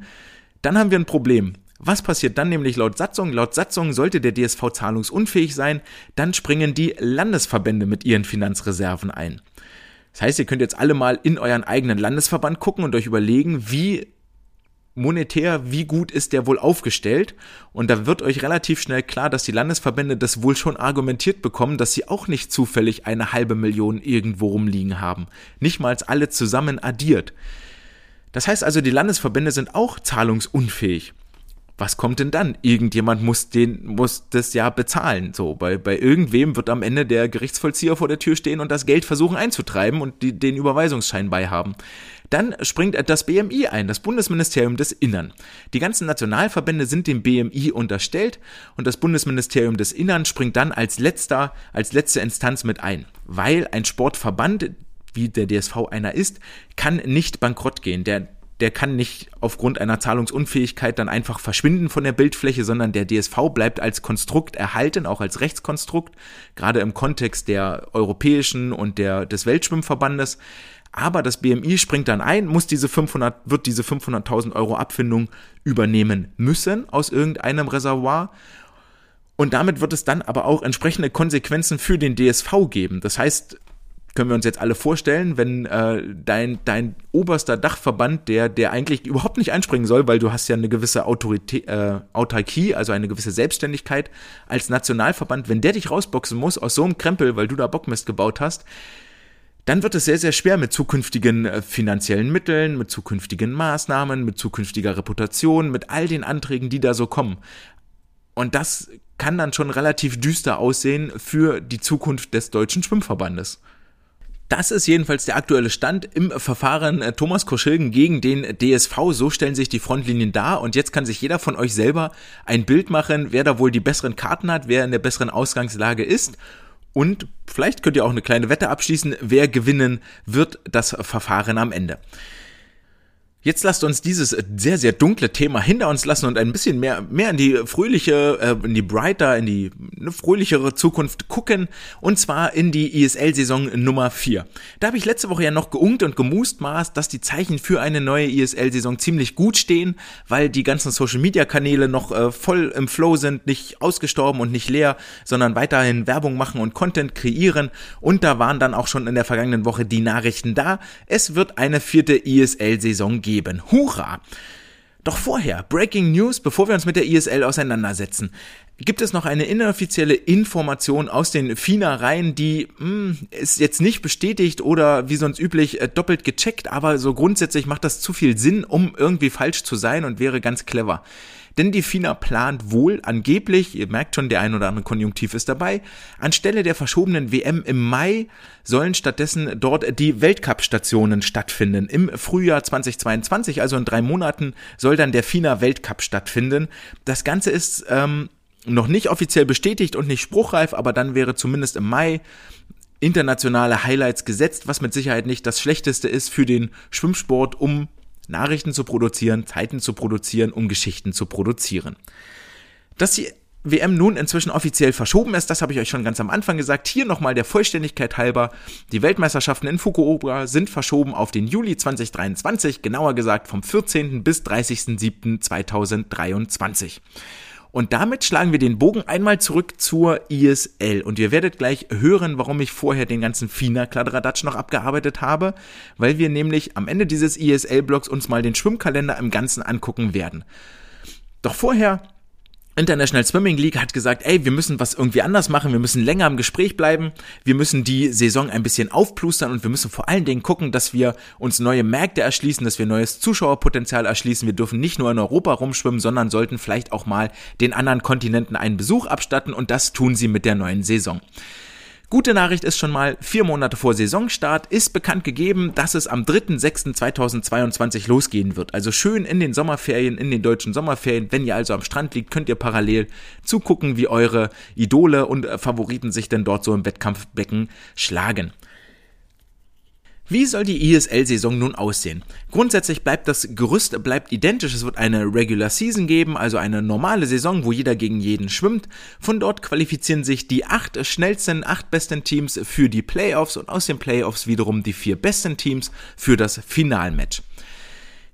dann haben wir ein Problem. Was passiert dann nämlich laut Satzung? Laut Satzung sollte der DSV zahlungsunfähig sein, dann springen die Landesverbände mit ihren Finanzreserven ein. Das heißt, ihr könnt jetzt alle mal in euren eigenen Landesverband gucken und euch überlegen, wie monetär, wie gut ist der wohl aufgestellt? Und da wird euch relativ schnell klar, dass die Landesverbände das wohl schon argumentiert bekommen, dass sie auch nicht zufällig eine halbe Million irgendwo rumliegen haben. Nicht mal alle zusammen addiert. Das heißt also, die Landesverbände sind auch zahlungsunfähig was kommt denn dann? Irgendjemand muss den, muss das ja bezahlen. So, bei, bei irgendwem wird am Ende der Gerichtsvollzieher vor der Tür stehen und das Geld versuchen einzutreiben und die, den Überweisungsschein beihaben. Dann springt das BMI ein, das Bundesministerium des Innern. Die ganzen Nationalverbände sind dem BMI unterstellt und das Bundesministerium des Innern springt dann als letzter, als letzte Instanz mit ein. Weil ein Sportverband, wie der DSV einer ist, kann nicht bankrott gehen. Der der kann nicht aufgrund einer Zahlungsunfähigkeit dann einfach verschwinden von der Bildfläche, sondern der DSV bleibt als Konstrukt erhalten, auch als Rechtskonstrukt, gerade im Kontext der europäischen und der, des Weltschwimmverbandes. Aber das BMI springt dann ein, muss diese 500, wird diese 500.000 Euro Abfindung übernehmen müssen aus irgendeinem Reservoir. Und damit wird es dann aber auch entsprechende Konsequenzen für den DSV geben. Das heißt, können wir uns jetzt alle vorstellen, wenn äh, dein, dein oberster Dachverband, der, der eigentlich überhaupt nicht einspringen soll, weil du hast ja eine gewisse Autorität, äh, Autarkie, also eine gewisse Selbstständigkeit als Nationalverband, wenn der dich rausboxen muss aus so einem Krempel, weil du da Bockmist gebaut hast, dann wird es sehr, sehr schwer mit zukünftigen äh, finanziellen Mitteln, mit zukünftigen Maßnahmen, mit zukünftiger Reputation, mit all den Anträgen, die da so kommen. Und das kann dann schon relativ düster aussehen für die Zukunft des Deutschen Schwimmverbandes. Das ist jedenfalls der aktuelle Stand im Verfahren äh, Thomas Koschilgen gegen den DSV. So stellen sich die Frontlinien dar und jetzt kann sich jeder von euch selber ein Bild machen, wer da wohl die besseren Karten hat, wer in der besseren Ausgangslage ist. Und vielleicht könnt ihr auch eine kleine Wette abschließen, wer gewinnen wird das Verfahren am Ende. Jetzt lasst uns dieses äh, sehr, sehr dunkle Thema hinter uns lassen und ein bisschen mehr, mehr in die fröhliche, äh, in die brighter, in die eine fröhlichere Zukunft gucken. Und zwar in die ISL-Saison Nummer 4. Da habe ich letzte Woche ja noch geungt und gemustmaßt, dass die Zeichen für eine neue ISL-Saison ziemlich gut stehen, weil die ganzen Social-Media-Kanäle noch äh, voll im Flow sind, nicht ausgestorben und nicht leer, sondern weiterhin Werbung machen und Content kreieren. Und da waren dann auch schon in der vergangenen Woche die Nachrichten da. Es wird eine vierte ISL-Saison geben geben. Hurra! Doch vorher, Breaking News, bevor wir uns mit der ISL auseinandersetzen, gibt es noch eine inoffizielle Information aus den FINA-Reihen, die mh, hm, ist jetzt nicht bestätigt oder wie sonst üblich äh, doppelt gecheckt, aber so grundsätzlich macht das zu viel Sinn, um irgendwie falsch zu sein und wäre ganz clever. Denn die FINA plant wohl angeblich, ihr merkt schon, der ein oder andere Konjunktiv ist dabei, anstelle der verschobenen WM im Mai sollen stattdessen dort die Weltcup-Stationen stattfinden. Im Frühjahr 2022, also in drei Monaten, soll dann der FINA Weltcup stattfinden. Das Ganze ist ähm, noch nicht offiziell bestätigt und nicht spruchreif, aber dann wäre zumindest im Mai internationale Highlights gesetzt, was mit Sicherheit nicht das Schlechteste ist für den Schwimmsport, um Nachrichten zu produzieren, Zeiten zu produzieren, um Geschichten zu produzieren. Dass die WM nun inzwischen offiziell verschoben ist, das habe ich euch schon ganz am Anfang gesagt. Hier nochmal der Vollständigkeit halber. Die Weltmeisterschaften in Fukuoka sind verschoben auf den Juli 2023, genauer gesagt vom 14. bis 30.07.2023. Und damit schlagen wir den Bogen einmal zurück zur ISL. Und ihr werdet gleich hören, warum ich vorher den ganzen FINA-Kladderadatsch noch abgearbeitet habe, weil wir nämlich am Ende dieses ISL-Blocks uns mal den Schwimmkalender im Ganzen angucken werden. Doch vorher International Swimming League hat gesagt, ey, wir müssen was irgendwie anders machen, wir müssen länger im Gespräch bleiben, wir müssen die Saison ein bisschen aufplustern und wir müssen vor allen Dingen gucken, dass wir uns neue Märkte erschließen, dass wir neues Zuschauerpotenzial erschließen. Wir dürfen nicht nur in Europa rumschwimmen, sondern sollten vielleicht auch mal den anderen Kontinenten einen Besuch abstatten und das tun sie mit der neuen Saison. Gute Nachricht ist schon mal, vier Monate vor Saisonstart ist bekannt gegeben, dass es am 3.6.2022 losgehen wird. Also schön in den Sommerferien, in den deutschen Sommerferien. Wenn ihr also am Strand liegt, könnt ihr parallel zugucken, wie eure Idole und Favoriten sich denn dort so im Wettkampfbecken schlagen. Wie soll die ESL-Saison nun aussehen? Grundsätzlich bleibt das Gerüst bleibt identisch. Es wird eine Regular Season geben, also eine normale Saison, wo jeder gegen jeden schwimmt. Von dort qualifizieren sich die acht schnellsten, acht besten Teams für die Playoffs und aus den Playoffs wiederum die vier besten Teams für das Finalmatch.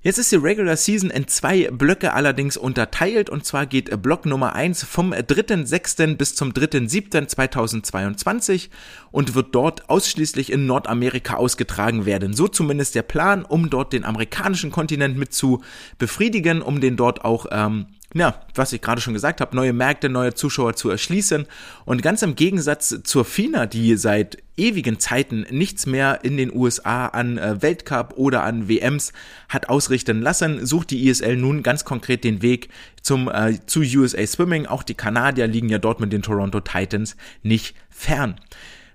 Jetzt ist die Regular Season in zwei Blöcke allerdings unterteilt und zwar geht Block Nummer 1 vom 3.6. bis zum 3.7.2022 und wird dort ausschließlich in Nordamerika ausgetragen werden. So zumindest der Plan, um dort den amerikanischen Kontinent mit zu befriedigen, um den dort auch ähm, ja, was ich gerade schon gesagt habe, neue Märkte, neue Zuschauer zu erschließen. Und ganz im Gegensatz zur FINA, die seit ewigen Zeiten nichts mehr in den USA an äh, Weltcup oder an WMs hat ausrichten lassen, sucht die ISL nun ganz konkret den Weg zum äh, zu USA Swimming. Auch die Kanadier liegen ja dort mit den Toronto Titans nicht fern.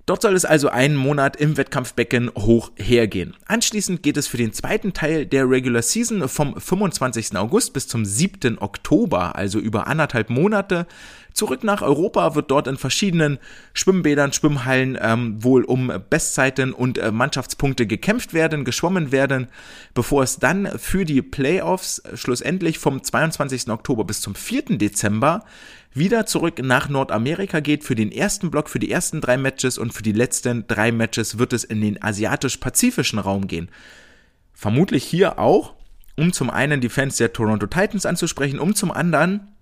Dort soll es also einen Monat im Wettkampfbecken hoch hergehen. Anschließend geht es für den zweiten Teil der Regular Season vom 25. August bis zum 7. Oktober, also über anderthalb Monate, zurück nach Europa, wird dort in verschiedenen Schwimmbädern, Schwimmhallen ähm, wohl um Bestzeiten und äh, Mannschaftspunkte gekämpft werden, geschwommen werden, bevor es dann für die Playoffs schlussendlich vom 22. Oktober bis zum 4. Dezember wieder zurück nach Nordamerika geht für den ersten Block, für die ersten drei Matches und für die letzten drei Matches wird es in den asiatisch-pazifischen Raum gehen. Vermutlich hier auch, um zum einen die Fans der Toronto Titans anzusprechen, um zum anderen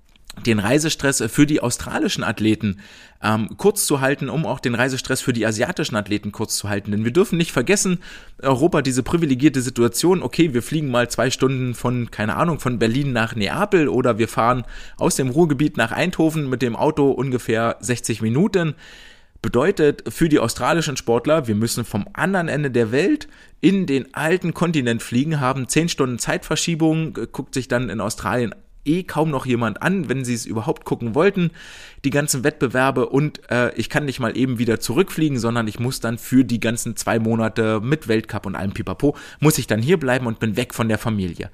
den Reisestress für die australischen Athleten ähm, kurz zu halten, um auch den Reisestress für die asiatischen Athleten kurz zu halten. Denn wir dürfen nicht vergessen, Europa diese privilegierte Situation, okay, wir fliegen mal zwei Stunden von, keine Ahnung, von Berlin nach Neapel oder wir fahren aus dem Ruhrgebiet nach Eindhoven mit dem Auto ungefähr 60 Minuten. Bedeutet für die australischen Sportler, wir müssen vom anderen Ende der Welt in den alten Kontinent fliegen, haben 10 Stunden Zeitverschiebung, guckt sich dann in Australien eh kaum noch jemand an, wenn sie es überhaupt gucken wollten, die ganzen Wettbewerbe und äh, ich kann nicht mal eben wieder zurückfliegen, sondern ich muss dann für die ganzen zwei Monate mit Weltcup und allem Pipapo, muss ich dann hier bleiben und bin weg von der Familie.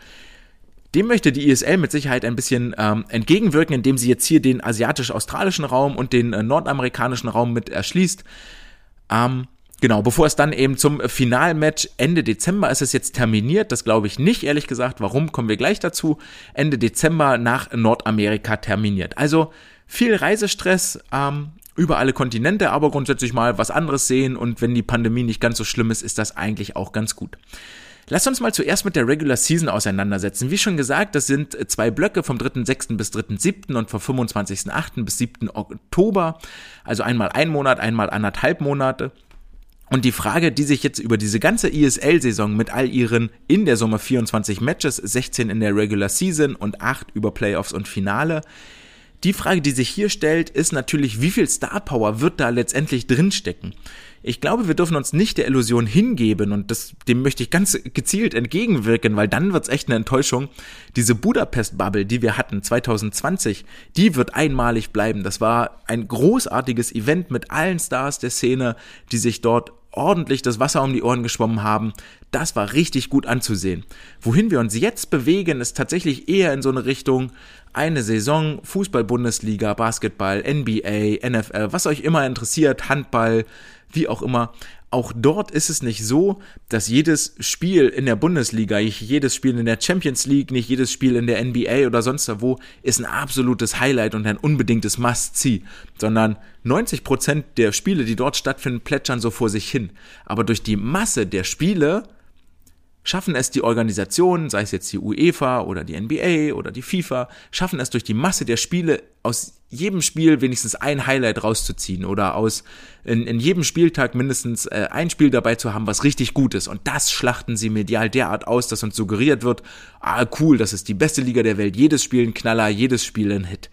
Dem möchte die ISL mit Sicherheit ein bisschen ähm, entgegenwirken, indem sie jetzt hier den asiatisch-australischen Raum und den äh, nordamerikanischen Raum mit erschließt. Ähm, Genau, bevor es dann eben zum Finalmatch Ende Dezember ist es jetzt terminiert, das glaube ich nicht, ehrlich gesagt. Warum, kommen wir gleich dazu. Ende Dezember nach Nordamerika terminiert. Also viel Reisestress ähm, über alle Kontinente, aber grundsätzlich mal was anderes sehen und wenn die Pandemie nicht ganz so schlimm ist, ist das eigentlich auch ganz gut. Lass uns mal zuerst mit der Regular Season auseinandersetzen. Wie schon gesagt, das sind zwei Blöcke vom 3.6. bis 3.7. und vom 25.8. bis 7. Oktober. Also einmal ein Monat, einmal anderthalb Monate. Und die Frage, die sich jetzt über diese ganze ESL-Saison mit all ihren in der Summe 24 Matches, 16 in der Regular Season und 8 über Playoffs und Finale, die Frage, die sich hier stellt, ist natürlich, wie viel Star Power wird da letztendlich drinstecken? Ich glaube, wir dürfen uns nicht der Illusion hingeben und das, dem möchte ich ganz gezielt entgegenwirken, weil dann wird's echt eine Enttäuschung. Diese Budapest-Bubble, die wir hatten 2020, die wird einmalig bleiben. Das war ein großartiges Event mit allen Stars der Szene, die sich dort ordentlich das Wasser um die Ohren geschwommen haben. Das war richtig gut anzusehen. Wohin wir uns jetzt bewegen, ist tatsächlich eher in so eine Richtung eine Saison Fußball-Bundesliga, Basketball, NBA, NFL, was euch immer interessiert, Handball, wie auch immer. Auch dort ist es nicht so, dass jedes Spiel in der Bundesliga, nicht jedes Spiel in der Champions League, nicht jedes Spiel in der NBA oder sonst wo ist ein absolutes Highlight und ein unbedingtes Must-See, sondern 90 Prozent der Spiele, die dort stattfinden, plätschern so vor sich hin. Aber durch die Masse der Spiele schaffen es die Organisationen, sei es jetzt die UEFA oder die NBA oder die FIFA, schaffen es durch die Masse der Spiele aus jedem Spiel wenigstens ein Highlight rauszuziehen oder aus in, in jedem Spieltag mindestens äh, ein Spiel dabei zu haben, was richtig gut ist. Und das schlachten sie medial derart aus, dass uns suggeriert wird, ah cool, das ist die beste Liga der Welt, jedes Spiel ein Knaller, jedes Spiel ein Hit.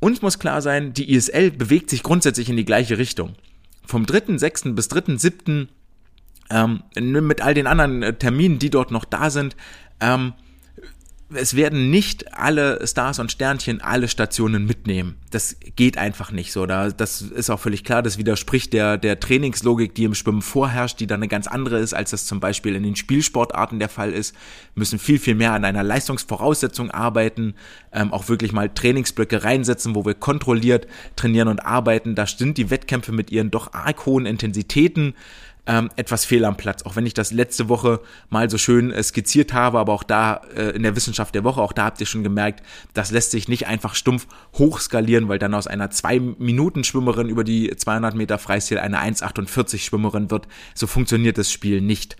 Uns muss klar sein, die ISL bewegt sich grundsätzlich in die gleiche Richtung. Vom 3.6. bis 3.7 ähm, mit all den anderen äh, Terminen, die dort noch da sind, ähm, es werden nicht alle Stars und Sternchen alle Stationen mitnehmen. Das geht einfach nicht so. Da, das ist auch völlig klar. Das widerspricht der, der Trainingslogik, die im Schwimmen vorherrscht, die dann eine ganz andere ist, als das zum Beispiel in den Spielsportarten der Fall ist. Wir müssen viel, viel mehr an einer Leistungsvoraussetzung arbeiten, ähm, auch wirklich mal Trainingsblöcke reinsetzen, wo wir kontrolliert trainieren und arbeiten. Da sind die Wettkämpfe mit ihren doch arg hohen Intensitäten ähm, etwas fehl am Platz. Auch wenn ich das letzte Woche mal so schön äh, skizziert habe, aber auch da äh, in der Wissenschaft der Woche, auch da habt ihr schon gemerkt, das lässt sich nicht einfach stumpf hochskalieren, weil dann aus einer 2-Minuten-Schwimmerin über die 200 Meter Freistil eine 1,48-Schwimmerin wird. So funktioniert das Spiel nicht.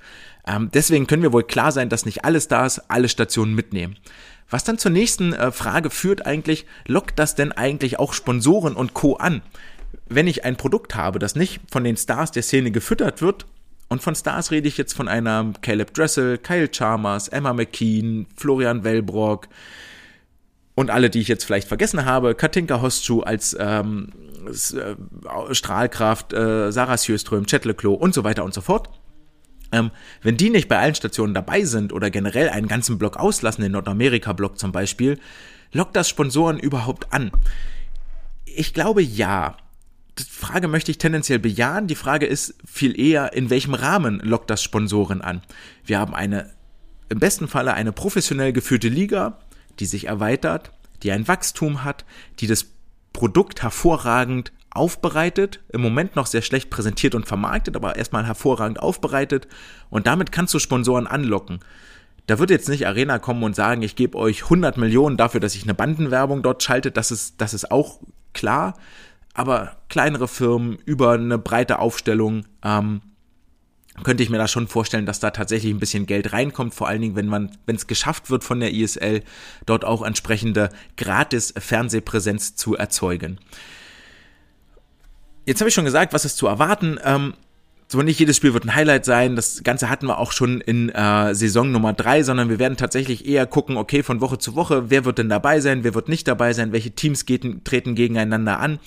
Ähm, deswegen können wir wohl klar sein, dass nicht alle Stars alle Stationen mitnehmen. Was dann zur nächsten äh, Frage führt eigentlich, lockt das denn eigentlich auch Sponsoren und Co. an? Wenn ich ein Produkt habe, das nicht von den Stars der Szene gefüttert wird, und von Stars rede ich jetzt von einer Caleb Dressel, Kyle Chalmers, Emma McKean, Florian Wellbrock und alle, die ich jetzt vielleicht vergessen habe, Katinka Hostschuh als ähm, äh, Strahlkraft, äh, Sarah Sjöström, Chet Leclos und so weiter und so fort. Ähm, wenn die nicht bei allen Stationen dabei sind oder generell einen ganzen Block auslassen, den Nordamerika-Block zum Beispiel, lockt das Sponsoren überhaupt an? Ich glaube ja die Frage möchte ich tendenziell bejahen. Die Frage ist viel eher, in welchem Rahmen lockt das Sponsoren an? Wir haben eine, im besten Falle eine professionell geführte Liga, die sich erweitert, die ein Wachstum hat, die das Produkt hervorragend aufbereitet, im Moment noch sehr schlecht präsentiert und vermarktet, aber erstmal hervorragend aufbereitet und damit kannst du Sponsoren anlocken. Da wird jetzt nicht Arena kommen und sagen, ich gebe euch 100 Millionen dafür, dass ich eine Bandenwerbung dort schalte, das ist, das ist auch klar, aber kleinere Firmen über eine breite Aufstellung ähm, könnte ich mir da schon vorstellen, dass da tatsächlich ein bisschen Geld reinkommt, vor allen Dingen, wenn man, wenn es geschafft wird von der ISL, dort auch entsprechende gratis Fernsehpräsenz zu erzeugen. Jetzt habe ich schon gesagt, was ist zu erwarten. Ähm, so nicht jedes Spiel wird ein Highlight sein. Das Ganze hatten wir auch schon in äh, Saison Nummer drei, sondern wir werden tatsächlich eher gucken, okay, von Woche zu Woche, wer wird denn dabei sein, wer wird nicht dabei sein, welche Teams geht, treten gegeneinander an.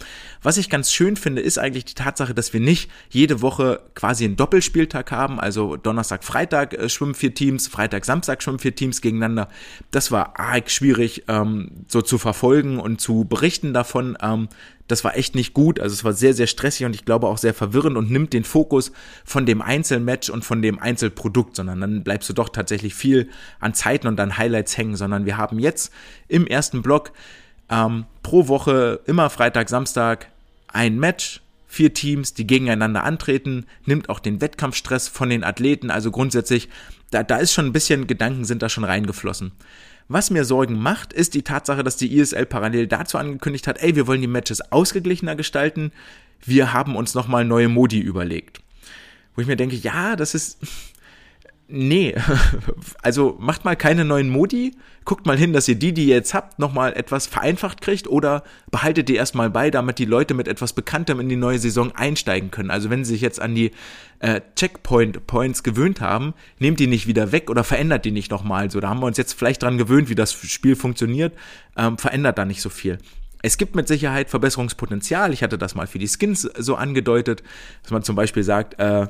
Was ich ganz schön finde, ist eigentlich die Tatsache, dass wir nicht jede Woche quasi einen Doppelspieltag haben. Also Donnerstag, Freitag äh, schwimmen vier Teams, Freitag, Samstag schwimmen vier Teams gegeneinander. Das war arg schwierig ähm, so zu verfolgen und zu berichten davon. Ähm, das war echt nicht gut. Also es war sehr, sehr stressig und ich glaube auch sehr verwirrend und nimmt den Fokus von dem Einzelmatch und von dem Einzelprodukt, sondern dann bleibst du doch tatsächlich viel an Zeiten und an Highlights hängen, sondern wir haben jetzt im ersten Block ähm, pro Woche immer Freitag, Samstag ein Match, vier Teams, die gegeneinander antreten, nimmt auch den Wettkampfstress von den Athleten, also grundsätzlich, da, da ist schon ein bisschen Gedanken sind da schon reingeflossen. Was mir Sorgen macht, ist die Tatsache, dass die ISL parallel dazu angekündigt hat, ey, wir wollen die Matches ausgeglichener gestalten, wir haben uns nochmal neue Modi überlegt. Wo ich mir denke, ja, das ist, Nee, [LAUGHS] also macht mal keine neuen Modi, guckt mal hin, dass ihr die, die ihr jetzt habt, nochmal etwas vereinfacht kriegt oder behaltet die erstmal bei, damit die Leute mit etwas Bekanntem in die neue Saison einsteigen können. Also wenn sie sich jetzt an die äh, Checkpoint-Points gewöhnt haben, nehmt die nicht wieder weg oder verändert die nicht nochmal. So, da haben wir uns jetzt vielleicht dran gewöhnt, wie das Spiel funktioniert, ähm, verändert da nicht so viel. Es gibt mit Sicherheit Verbesserungspotenzial. Ich hatte das mal für die Skins so angedeutet, dass man zum Beispiel sagt, äh,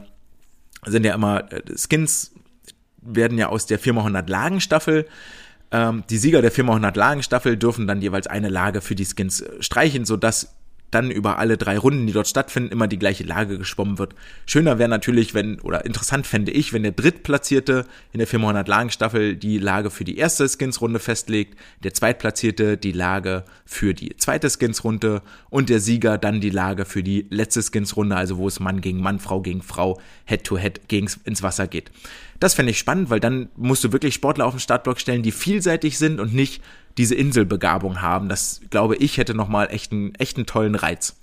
sind ja immer äh, Skins werden ja aus der 400 Lagen Staffel ähm, die Sieger der 400 Lagen Staffel dürfen dann jeweils eine Lage für die Skins äh, streichen, sodass dann über alle drei Runden, die dort stattfinden, immer die gleiche Lage geschwommen wird. Schöner wäre natürlich, wenn, oder interessant fände ich, wenn der Drittplatzierte in der 400 Lagen Staffel die Lage für die erste Skinsrunde festlegt, der Zweitplatzierte die Lage für die zweite Skinsrunde und der Sieger dann die Lage für die letzte Skinsrunde, also wo es Mann gegen Mann, Frau gegen Frau, Head to Head gegen, ins Wasser geht. Das fände ich spannend, weil dann musst du wirklich Sportler auf den Startblock stellen, die vielseitig sind und nicht diese Inselbegabung haben. Das, glaube ich, hätte nochmal echt einen, echt einen tollen Reiz.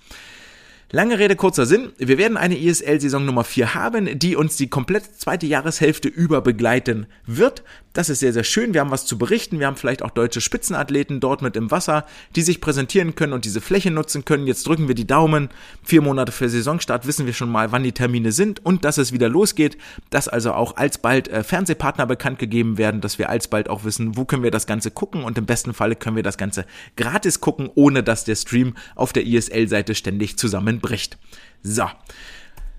Lange Rede, kurzer Sinn. Wir werden eine ISL-Saison Nummer 4 haben, die uns die komplette zweite Jahreshälfte über begleiten wird. Das ist sehr, sehr schön. Wir haben was zu berichten. Wir haben vielleicht auch deutsche Spitzenathleten dort mit im Wasser, die sich präsentieren können und diese Fläche nutzen können. Jetzt drücken wir die Daumen. Vier Monate für Saisonstart wissen wir schon mal, wann die Termine sind und dass es wieder losgeht. Dass also auch alsbald äh, Fernsehpartner bekannt gegeben werden, dass wir alsbald auch wissen, wo können wir das Ganze gucken und im besten Falle können wir das Ganze gratis gucken, ohne dass der Stream auf der ISL-Seite ständig zusammenbricht. So.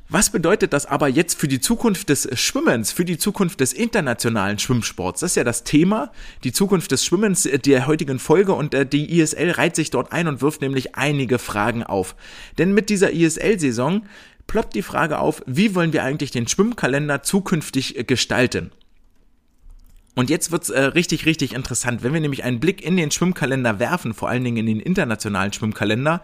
Was bedeutet das aber jetzt für die Zukunft des Schwimmens, für die Zukunft des internationalen Schwimmsports? Das ist ja das Thema, die Zukunft des Schwimmens der heutigen Folge und äh, die ISL reiht sich dort ein und wirft nämlich einige Fragen auf. Denn mit dieser ISL-Saison ploppt die Frage auf, wie wollen wir eigentlich den Schwimmkalender zukünftig gestalten? Und jetzt wird's äh, richtig, richtig interessant. Wenn wir nämlich einen Blick in den Schwimmkalender werfen, vor allen Dingen in den internationalen Schwimmkalender,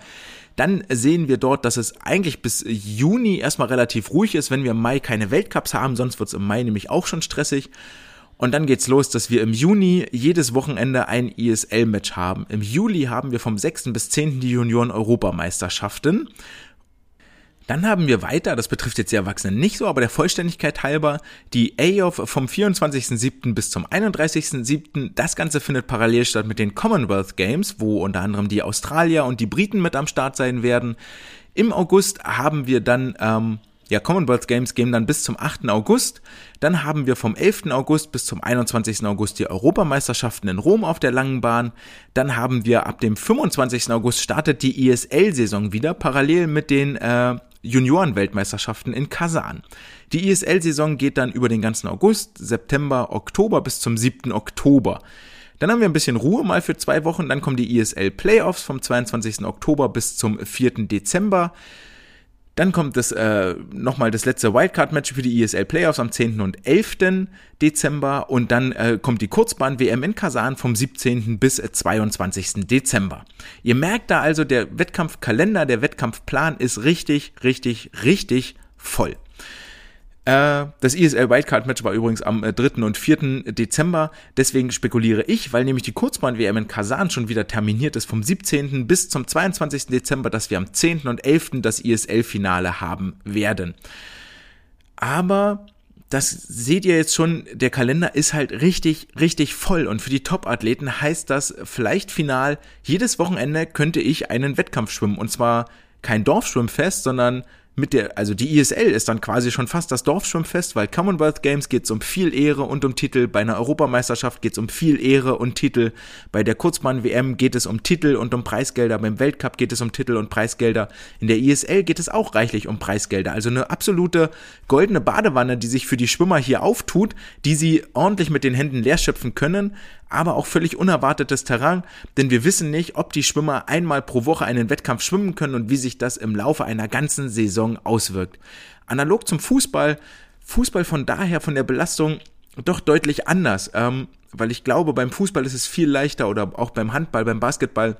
Dann sehen wir dort, dass es eigentlich bis Juni erstmal relativ ruhig ist, wenn wir im Mai keine Weltcups haben, sonst wird es im Mai nämlich auch schon stressig. Und dann geht's los, dass wir im Juni jedes Wochenende ein ISL-Match haben. Im Juli haben wir vom 6. bis 10. die Junioren-Europameisterschaften. Dann haben wir weiter, das betrifft jetzt die Erwachsenen nicht so, aber der Vollständigkeit halber, die AOF vom 24.07. bis zum 31.07. Das Ganze findet parallel statt mit den Commonwealth Games, wo unter anderem die Australier und die Briten mit am Start sein werden. Im August haben wir dann ähm, ja, Commonwealth Games gehen dann bis zum 8. August. Dann haben wir vom 11. August bis zum 21. August die Europameisterschaften in Rom auf der langen Bahn. Dann haben wir ab dem 25. August startet die ISL-Saison wieder, parallel mit den äh, Junioren-Weltmeisterschaften in Kasan. Die ISL-Saison geht dann über den ganzen August, September, Oktober bis zum 7. Oktober. Dann haben wir ein bisschen Ruhe mal für zwei Wochen. Dann kommen die ISL Playoffs vom 22. Oktober bis zum 4. Dezember. Dann kommt das äh, nochmal das letzte Wildcard-Match für die ESL Playoffs am 10. und 11. Dezember und dann äh, kommt die Kurzbahn-WM in Kasan vom 17. bis 22. Dezember. Ihr merkt da also, der Wettkampfkalender, der Wettkampfplan ist richtig, richtig, richtig voll. Äh, das ESL Wildcard Match war übrigens am 3. Äh, und 4. Dezember. Deswegen spekuliere ich, weil nämlich die Kurzbahn-WM in Kasan schon wieder terminiert ist vom 17. bis zum 22. Dezember, dass wir am 10. und 11. das ESL-Finale haben werden. Aber das seht ihr jetzt schon, der Kalender ist halt richtig, richtig voll. Und für die Top-Athleten heißt das vielleicht final, jedes Wochenende könnte ich einen Wettkampf schwimmen. Und zwar kein Dorfschwimmfest, sondern mit der, also die ISL ist dann quasi schon fast das Dorfschwimmfest, weil Commonwealth Games geht es um viel Ehre und um Titel, bei einer Europameisterschaft geht es um viel Ehre und Titel, bei der Kurzbahn-WM geht es um Titel und um Preisgelder, beim Weltcup geht es um Titel und Preisgelder, in der ISL geht es auch reichlich um Preisgelder, also eine absolute goldene Badewanne, die sich für die Schwimmer hier auftut, die sie ordentlich mit den Händen leer schöpfen können, aber auch völlig unerwartetes Terrain, denn wir wissen nicht, ob die Schwimmer einmal pro Woche einen Wettkampf schwimmen können und wie sich das im Laufe einer ganzen Saison auswirkt. Analog zum Fußball, Fußball von daher von der Belastung doch deutlich anders, ähm, weil ich glaube, beim Fußball ist es viel leichter oder auch beim Handball, beim Basketball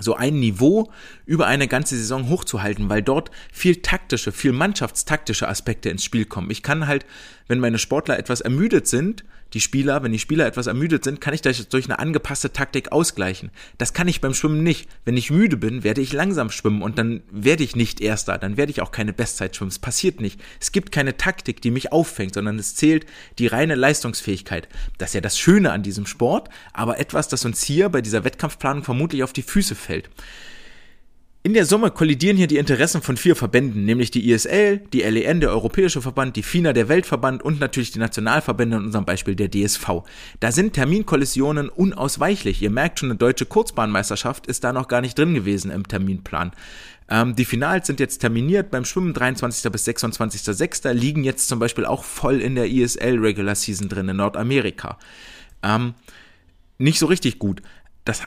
so ein Niveau über eine ganze Saison hochzuhalten, weil dort viel taktische, viel mannschaftstaktische Aspekte ins Spiel kommen. Ich kann halt, wenn meine Sportler etwas ermüdet sind, die Spieler, wenn die Spieler etwas ermüdet sind, kann ich das durch eine angepasste Taktik ausgleichen. Das kann ich beim Schwimmen nicht. Wenn ich müde bin, werde ich langsam schwimmen und dann werde ich nicht Erster, dann werde ich auch keine Bestzeit schwimmen. Es passiert nicht. Es gibt keine Taktik, die mich auffängt, sondern es zählt die reine Leistungsfähigkeit. Das ist ja das Schöne an diesem Sport, aber etwas, das uns hier bei dieser Wettkampfplanung vermutlich auf die Füße fällt. In der Summe kollidieren hier die Interessen von vier Verbänden, nämlich die ISL, die LEN, der Europäische Verband, die FINA, der Weltverband und natürlich die Nationalverbände, in unserem Beispiel der DSV. Da sind Terminkollisionen unausweichlich. Ihr merkt schon, eine deutsche Kurzbahnmeisterschaft ist da noch gar nicht drin gewesen im Terminplan. Ähm, die Finals sind jetzt terminiert beim Schwimmen 23. bis 26.06. liegen jetzt zum Beispiel auch voll in der ISL Regular Season drin in Nordamerika. Ähm, nicht so richtig gut. Das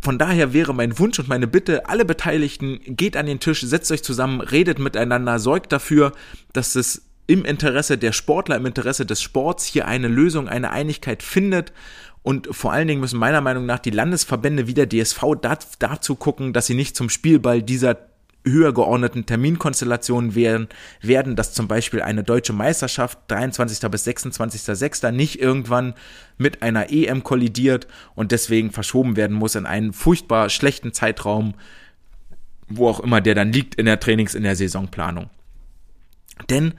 von daher wäre mein Wunsch und meine Bitte, alle Beteiligten, geht an den Tisch, setzt euch zusammen, redet miteinander, sorgt dafür, dass es im Interesse der Sportler, im Interesse des Sports hier eine Lösung, eine Einigkeit findet. Und vor allen Dingen müssen meiner Meinung nach die Landesverbände wie der DSV dazu gucken, dass sie nicht zum Spielball dieser höher geordneten Terminkonstellationen werden, werden, dass zum Beispiel eine deutsche Meisterschaft 23. bis 26.06. nicht irgendwann mit einer EM kollidiert und deswegen verschoben werden muss in einen furchtbar schlechten Zeitraum, wo auch immer der dann liegt in der Trainings-, in der Saisonplanung. Denn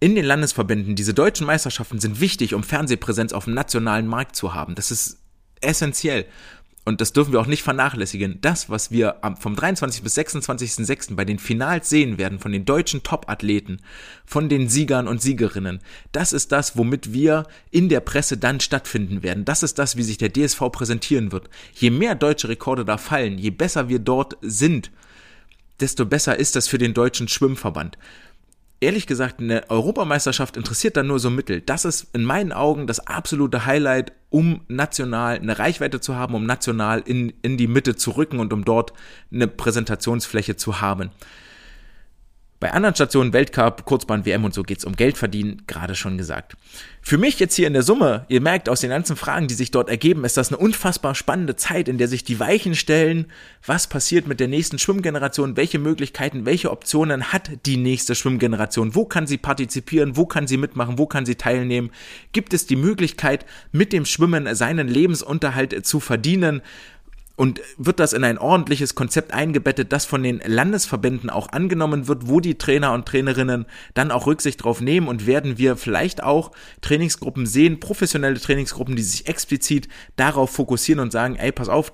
in den Landesverbänden, diese deutschen Meisterschaften sind wichtig, um Fernsehpräsenz auf dem nationalen Markt zu haben. Das ist essentiell und das dürfen wir auch nicht vernachlässigen, das, was wir vom 23. bis 26.06. bei den Finals sehen werden von den deutschen Top-Athleten, von den Siegern und Siegerinnen, das ist das, womit wir in der Presse dann stattfinden werden. Das ist das, wie sich der DSV präsentieren wird. Je mehr deutsche Rekorde da fallen, je besser wir dort sind, desto besser ist das für den deutschen Schwimmverband ehrlich gesagt, eine Europameisterschaft interessiert dann nur so mittel. Das ist in meinen Augen das absolute Highlight, um national eine Reichweite zu haben, um national in, in die Mitte zu rücken und um dort eine Präsentationsfläche zu haben. Bei anderen Stationen, Weltcup, Kurzbahn, WM und so geht's um Geld verdienen, gerade schon gesagt. Für mich jetzt hier in der Summe, ihr merkt aus den ganzen Fragen, die sich dort ergeben, ist das eine unfassbar spannende Zeit, in der sich die Weichen stellen. Was passiert mit der nächsten Schwimmgeneration? Welche Möglichkeiten, welche Optionen hat die nächste Schwimmgeneration? Wo kann sie partizipieren? Wo kann sie mitmachen? Wo kann sie teilnehmen? Gibt es die Möglichkeit, mit dem Schwimmen seinen Lebensunterhalt zu verdienen? Und wird das in ein ordentliches Konzept eingebettet, das von den Landesverbänden auch angenommen wird, wo die Trainer und Trainerinnen dann auch Rücksicht drauf nehmen? Und werden wir vielleicht auch Trainingsgruppen sehen, professionelle Trainingsgruppen, die sich explizit darauf fokussieren und sagen, ey, pass auf,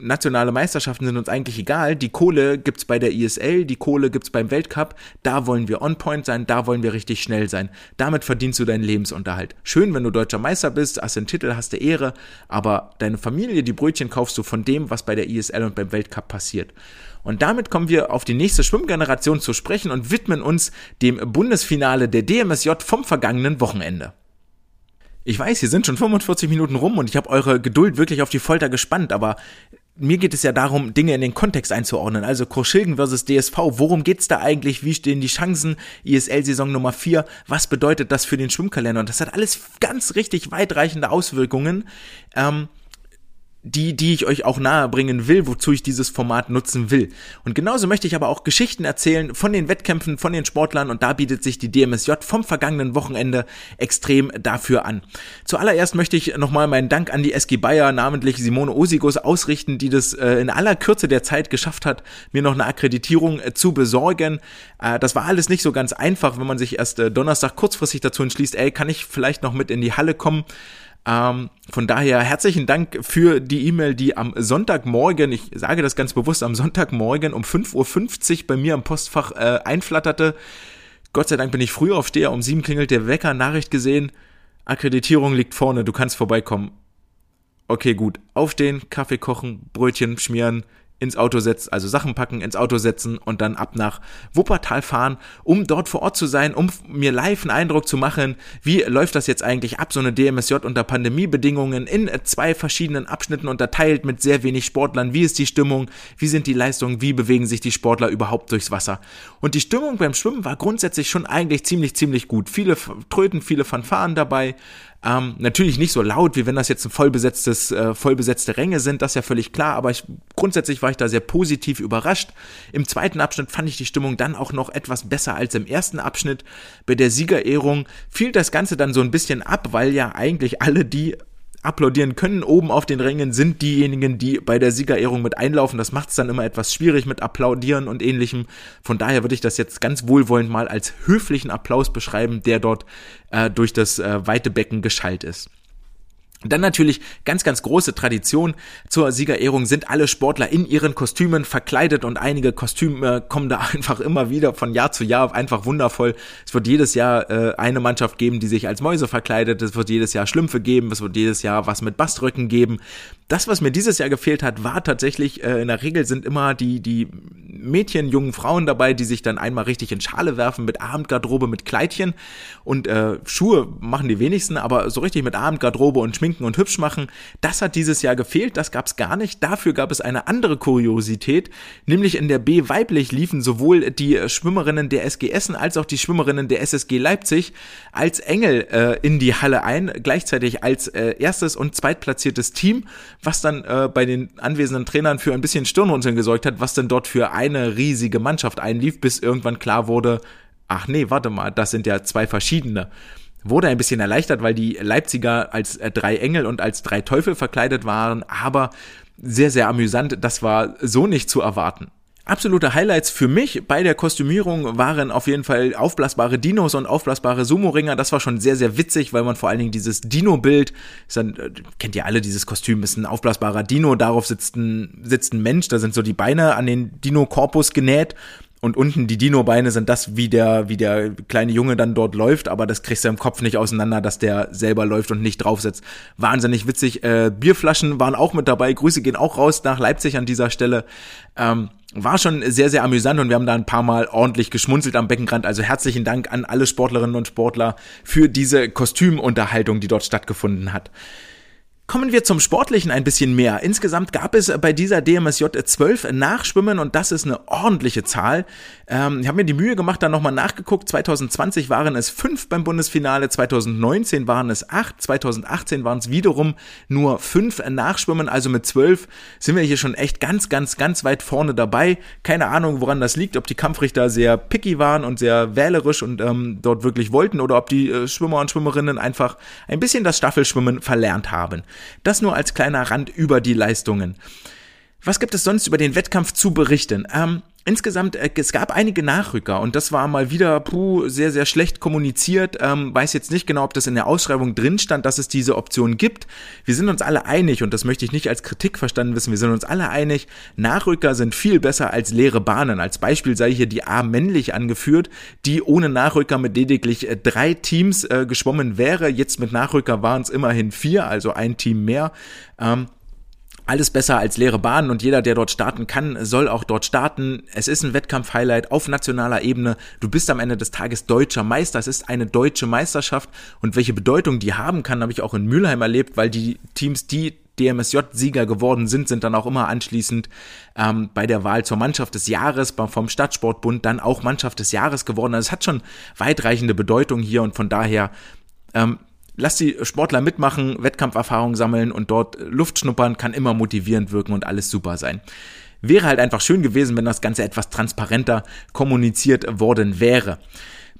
nationale Meisterschaften sind uns eigentlich egal. Die Kohle gibt's bei der ISL, die Kohle gibt's beim Weltcup. Da wollen wir on point sein, da wollen wir richtig schnell sein. Damit verdienst du deinen Lebensunterhalt. Schön, wenn du deutscher Meister bist, hast den Titel, hast du Ehre, aber deine Familie, die Brötchen kaufst du von dem, was bei der ISL und beim Weltcup passiert. Und damit kommen wir auf die nächste Schwimmgeneration zu sprechen und widmen uns dem Bundesfinale der DMSJ vom vergangenen Wochenende. Ich weiß, hier sind schon 45 Minuten rum und ich habe eure Geduld wirklich auf die Folter gespannt, aber mir geht es ja darum, Dinge in den Kontext einzuordnen. Also Kurschilgen versus DSV, worum geht's da eigentlich? Wie stehen die Chancen? ISL-Saison Nummer 4, was bedeutet das für den Schwimmkalender? Und das hat alles ganz richtig weitreichende Auswirkungen. Ähm, die, die ich euch auch nahebringen will, wozu ich dieses Format nutzen will. Und genauso möchte ich aber auch Geschichten erzählen von den Wettkämpfen, von den Sportlern und da bietet sich die DMSJ vom vergangenen Wochenende extrem dafür an. Zuallererst möchte ich nochmal meinen Dank an die SG Bayer, namentlich Simone Osigos, ausrichten, die das äh, in aller Kürze der Zeit geschafft hat, mir noch eine Akkreditierung äh, zu besorgen. Äh, das war alles nicht so ganz einfach, wenn man sich erst äh, Donnerstag kurzfristig dazu entschließt, ey, kann ich vielleicht noch mit in die Halle kommen? Ähm, von daher herzlichen Dank für die E-Mail, die am Sonntagmorgen, ich sage das ganz bewusst, am Sonntagmorgen um 5.50 Uhr bei mir am Postfach äh, einflatterte. Gott sei Dank bin ich früher aufsteher, um sieben klingelt der Wecker, Nachricht gesehen, Akkreditierung liegt vorne, du kannst vorbeikommen. Okay, gut. Aufstehen, Kaffee kochen, Brötchen schmieren, ins Auto setzen, also Sachen packen, ins Auto setzen und dann ab nach Wuppertal fahren, um dort vor Ort zu sein, um mir live einen Eindruck zu machen, wie läuft das jetzt eigentlich ab, so eine DMSJ unter Pandemiebedingungen in zwei verschiedenen Abschnitten unterteilt mit sehr wenig Sportlern, wie ist die Stimmung, wie sind die Leistungen, wie bewegen sich die Sportler überhaupt durchs Wasser. Und die Stimmung beim Schwimmen war grundsätzlich schon eigentlich ziemlich, ziemlich gut. Viele Tröten, viele Fanfaren dabei, ähm, natürlich nicht so laut, wie wenn das jetzt ein vollbesetztes, äh, vollbesetzte Ränge sind, das ist ja völlig klar, aber ich, grundsätzlich war ich da sehr positiv überrascht. Im zweiten Abschnitt fand ich die Stimmung dann auch noch etwas besser als im ersten Abschnitt. Bei der Siegerehrung fiel das Ganze dann so ein bisschen ab, weil ja eigentlich alle, die applaudieren können oben auf den Rängen, sind diejenigen, die bei der Siegerehrung mit einlaufen. Das macht es dann immer etwas schwierig mit Applaudieren und ähnlichem. Von daher würde ich das jetzt ganz wohlwollend mal als höflichen Applaus beschreiben, der dort äh, durch das äh, weite Becken geschallt ist. Dann natürlich ganz, ganz große Tradition zur Siegerehrung sind alle Sportler in ihren Kostümen verkleidet und einige Kostüme kommen da [LAUGHS] einfach immer wieder von Jahr zu Jahr einfach wundervoll. Es wird jedes Jahr äh, eine Mannschaft geben, die sich als Mäuse verkleidet. Es wird jedes Jahr Schlümpfe geben. Es wird jedes Jahr was mit Baströcken geben. Das, was mir dieses Jahr gefehlt hat, war tatsächlich, äh, in der Regel sind immer die, die Mädchen, jungen Frauen dabei, die sich dann einmal richtig in Schale werfen mit Abendgarderobe, mit Kleidchen und äh, Schuhe machen die wenigsten, aber so richtig mit Abendgarderobe und Schminken schminken und hübsch machen. Das hat dieses Jahr gefehlt, das gab es gar nicht. Dafür gab es eine andere Kuriosität, nämlich in der B weiblich liefen sowohl die Schwimmerinnen der SG Essen als auch die Schwimmerinnen der SSG Leipzig als Engel äh, in die Halle ein, gleichzeitig als äh, erstes und zweitplatziertes Team, was dann äh, bei den anwesenden Trainern für ein bisschen Stirnrunzeln gesorgt hat, was dann dort für eine riesige Mannschaft einlief, bis irgendwann klar wurde, ach nee, warte mal, das sind ja zwei verschiedene wurde ein bisschen erleichtert, weil die Leipziger als äh, drei Engel und als drei Teufel verkleidet waren, aber sehr, sehr amüsant. Das war so nicht zu erwarten. Absolute Highlights für mich bei der Kostümierung waren auf jeden Fall aufblasbare Dinos und aufblasbare Sumo-Ringer. Das war schon sehr, sehr witzig, weil man vor allen Dingen dieses Dino-Bild, äh, kennt ihr alle dieses Kostüm, ist ein aufblasbarer Dino, darauf sitzt ein, sitzt ein Mensch, da sind so die Beine an den Dino-Korpus genäht und unten die Dino-Beine sind das, wie der, wie der kleine Junge dann dort läuft, aber das kriegst du im Kopf nicht auseinander, dass der selber läuft und nicht draufsetzt. Wahnsinnig witzig. Äh, Bierflaschen waren auch mit dabei. Grüße gehen auch raus nach Leipzig an dieser Stelle. Ähm, war schon sehr, sehr amüsant und wir haben da ein paar Mal ordentlich geschmunzelt am Beckenrand. Also herzlichen Dank an alle Sportlerinnen und Sportler für diese Kostümunterhaltung, die dort stattgefunden hat. Kommen wir zum Sportlichen ein bisschen mehr. Insgesamt gab es bei dieser DMSJ 12 Nachschwimmen und das ist eine ordentliche Zahl. Ähm, ich habe mir die Mühe gemacht, da nochmal nachgeguckt. 2020 waren es fünf beim Bundesfinale, 2019 waren es acht, 2018 waren es wiederum nur fünf Nachschwimmen. Also mit zwölf sind wir hier schon echt ganz, ganz, ganz weit vorne dabei. Keine Ahnung, woran das liegt, ob die Kampfrichter sehr picky waren und sehr wählerisch und ähm, dort wirklich wollten oder ob die äh, Schwimmer und Schwimmerinnen einfach ein bisschen das Staffelschwimmen verlernt haben. Das nur als kleiner Rand über die Leistungen. Was gibt es sonst über den Wettkampf zu berichten? Ähm, insgesamt, äh, es gab einige Nachrücker und das war mal wieder puh, sehr, sehr schlecht kommuniziert. Ähm, weiß jetzt nicht genau, ob das in der Ausschreibung drin stand, dass es diese Option gibt. Wir sind uns alle einig und das möchte ich nicht als Kritik verstanden wissen. Wir sind uns alle einig, Nachrücker sind viel besser als leere Bahnen. Als Beispiel sei hier die A männlich angeführt, die ohne Nachrücker mit lediglich äh, drei Teams äh, geschwommen wäre. Jetzt mit Nachrücker waren es immerhin vier, also ein Team mehr. Ähm, alles besser als leere Bahnen und jeder, der dort starten kann, soll auch dort starten. Es ist ein Wettkampf-Highlight auf nationaler Ebene. Du bist am Ende des Tages deutscher Meister. Es ist eine deutsche Meisterschaft und welche Bedeutung die haben kann, habe ich auch in Mülheim erlebt, weil die Teams, die DMSJ-Sieger geworden sind, sind dann auch immer anschließend ähm, bei der Wahl zur Mannschaft des Jahres vom Stadtsportbund dann auch Mannschaft des Jahres geworden. Also es hat schon weitreichende Bedeutung hier und von daher ähm, lass die Sportler mitmachen, Wettkampferfahrung sammeln und dort Luft schnuppern, kann immer motivierend wirken und alles super sein. Wäre halt einfach schön gewesen, wenn das Ganze etwas transparenter kommuniziert worden wäre.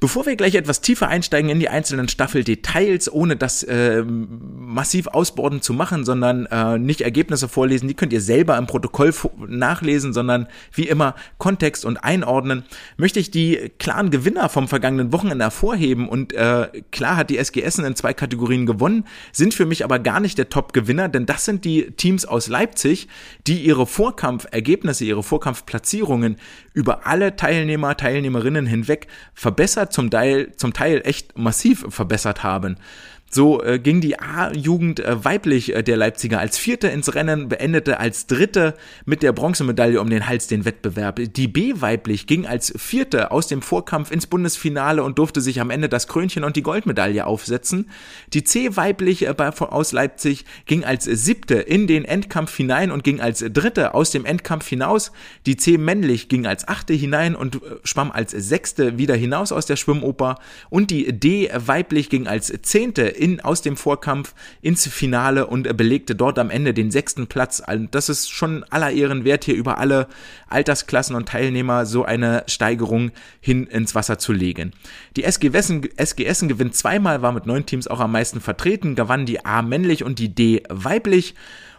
Bevor wir gleich etwas tiefer einsteigen in die einzelnen Staffeldetails, ohne das äh, massiv ausborden zu machen, sondern äh, nicht Ergebnisse vorlesen, die könnt ihr selber im Protokoll nachlesen, sondern wie immer Kontext und einordnen, möchte ich die klaren Gewinner vom vergangenen Wochenende hervorheben. Und äh, klar hat die SG Essen in zwei Kategorien gewonnen, sind für mich aber gar nicht der Top-Gewinner, denn das sind die Teams aus Leipzig, die ihre Vorkampfergebnisse, ihre Vorkampfplatzierungen über alle Teilnehmer, Teilnehmerinnen hinweg verbessert, zum Teil, zum Teil echt massiv verbessert haben. So äh, ging die A-Jugend äh, weiblich äh, der Leipziger als Vierte ins Rennen, beendete als Dritte mit der Bronzemedaille um den Hals den Wettbewerb. Die B weiblich ging als Vierte aus dem Vorkampf ins Bundesfinale und durfte sich am Ende das Krönchen und die Goldmedaille aufsetzen. Die C weiblich äh, aus Leipzig ging als Siebte in den Endkampf hinein und ging als Dritte aus dem Endkampf hinaus. Die C männlich ging als Achte hinein und äh, schwamm als Sechste wieder hinaus aus der Schwimmoper. Und die D weiblich ging als Zehnte in, aus dem Vorkampf ins Finale und belegte dort am Ende den sechsten Platz. Also das ist schon aller Ehren wert, hier über alle Altersklassen und Teilnehmer so eine Steigerung hin ins Wasser zu legen. Die SG, Wessen, SG Essen gewinnt zweimal, war mit neun Teams auch am meisten vertreten, gewann die A männlich und die D weiblich.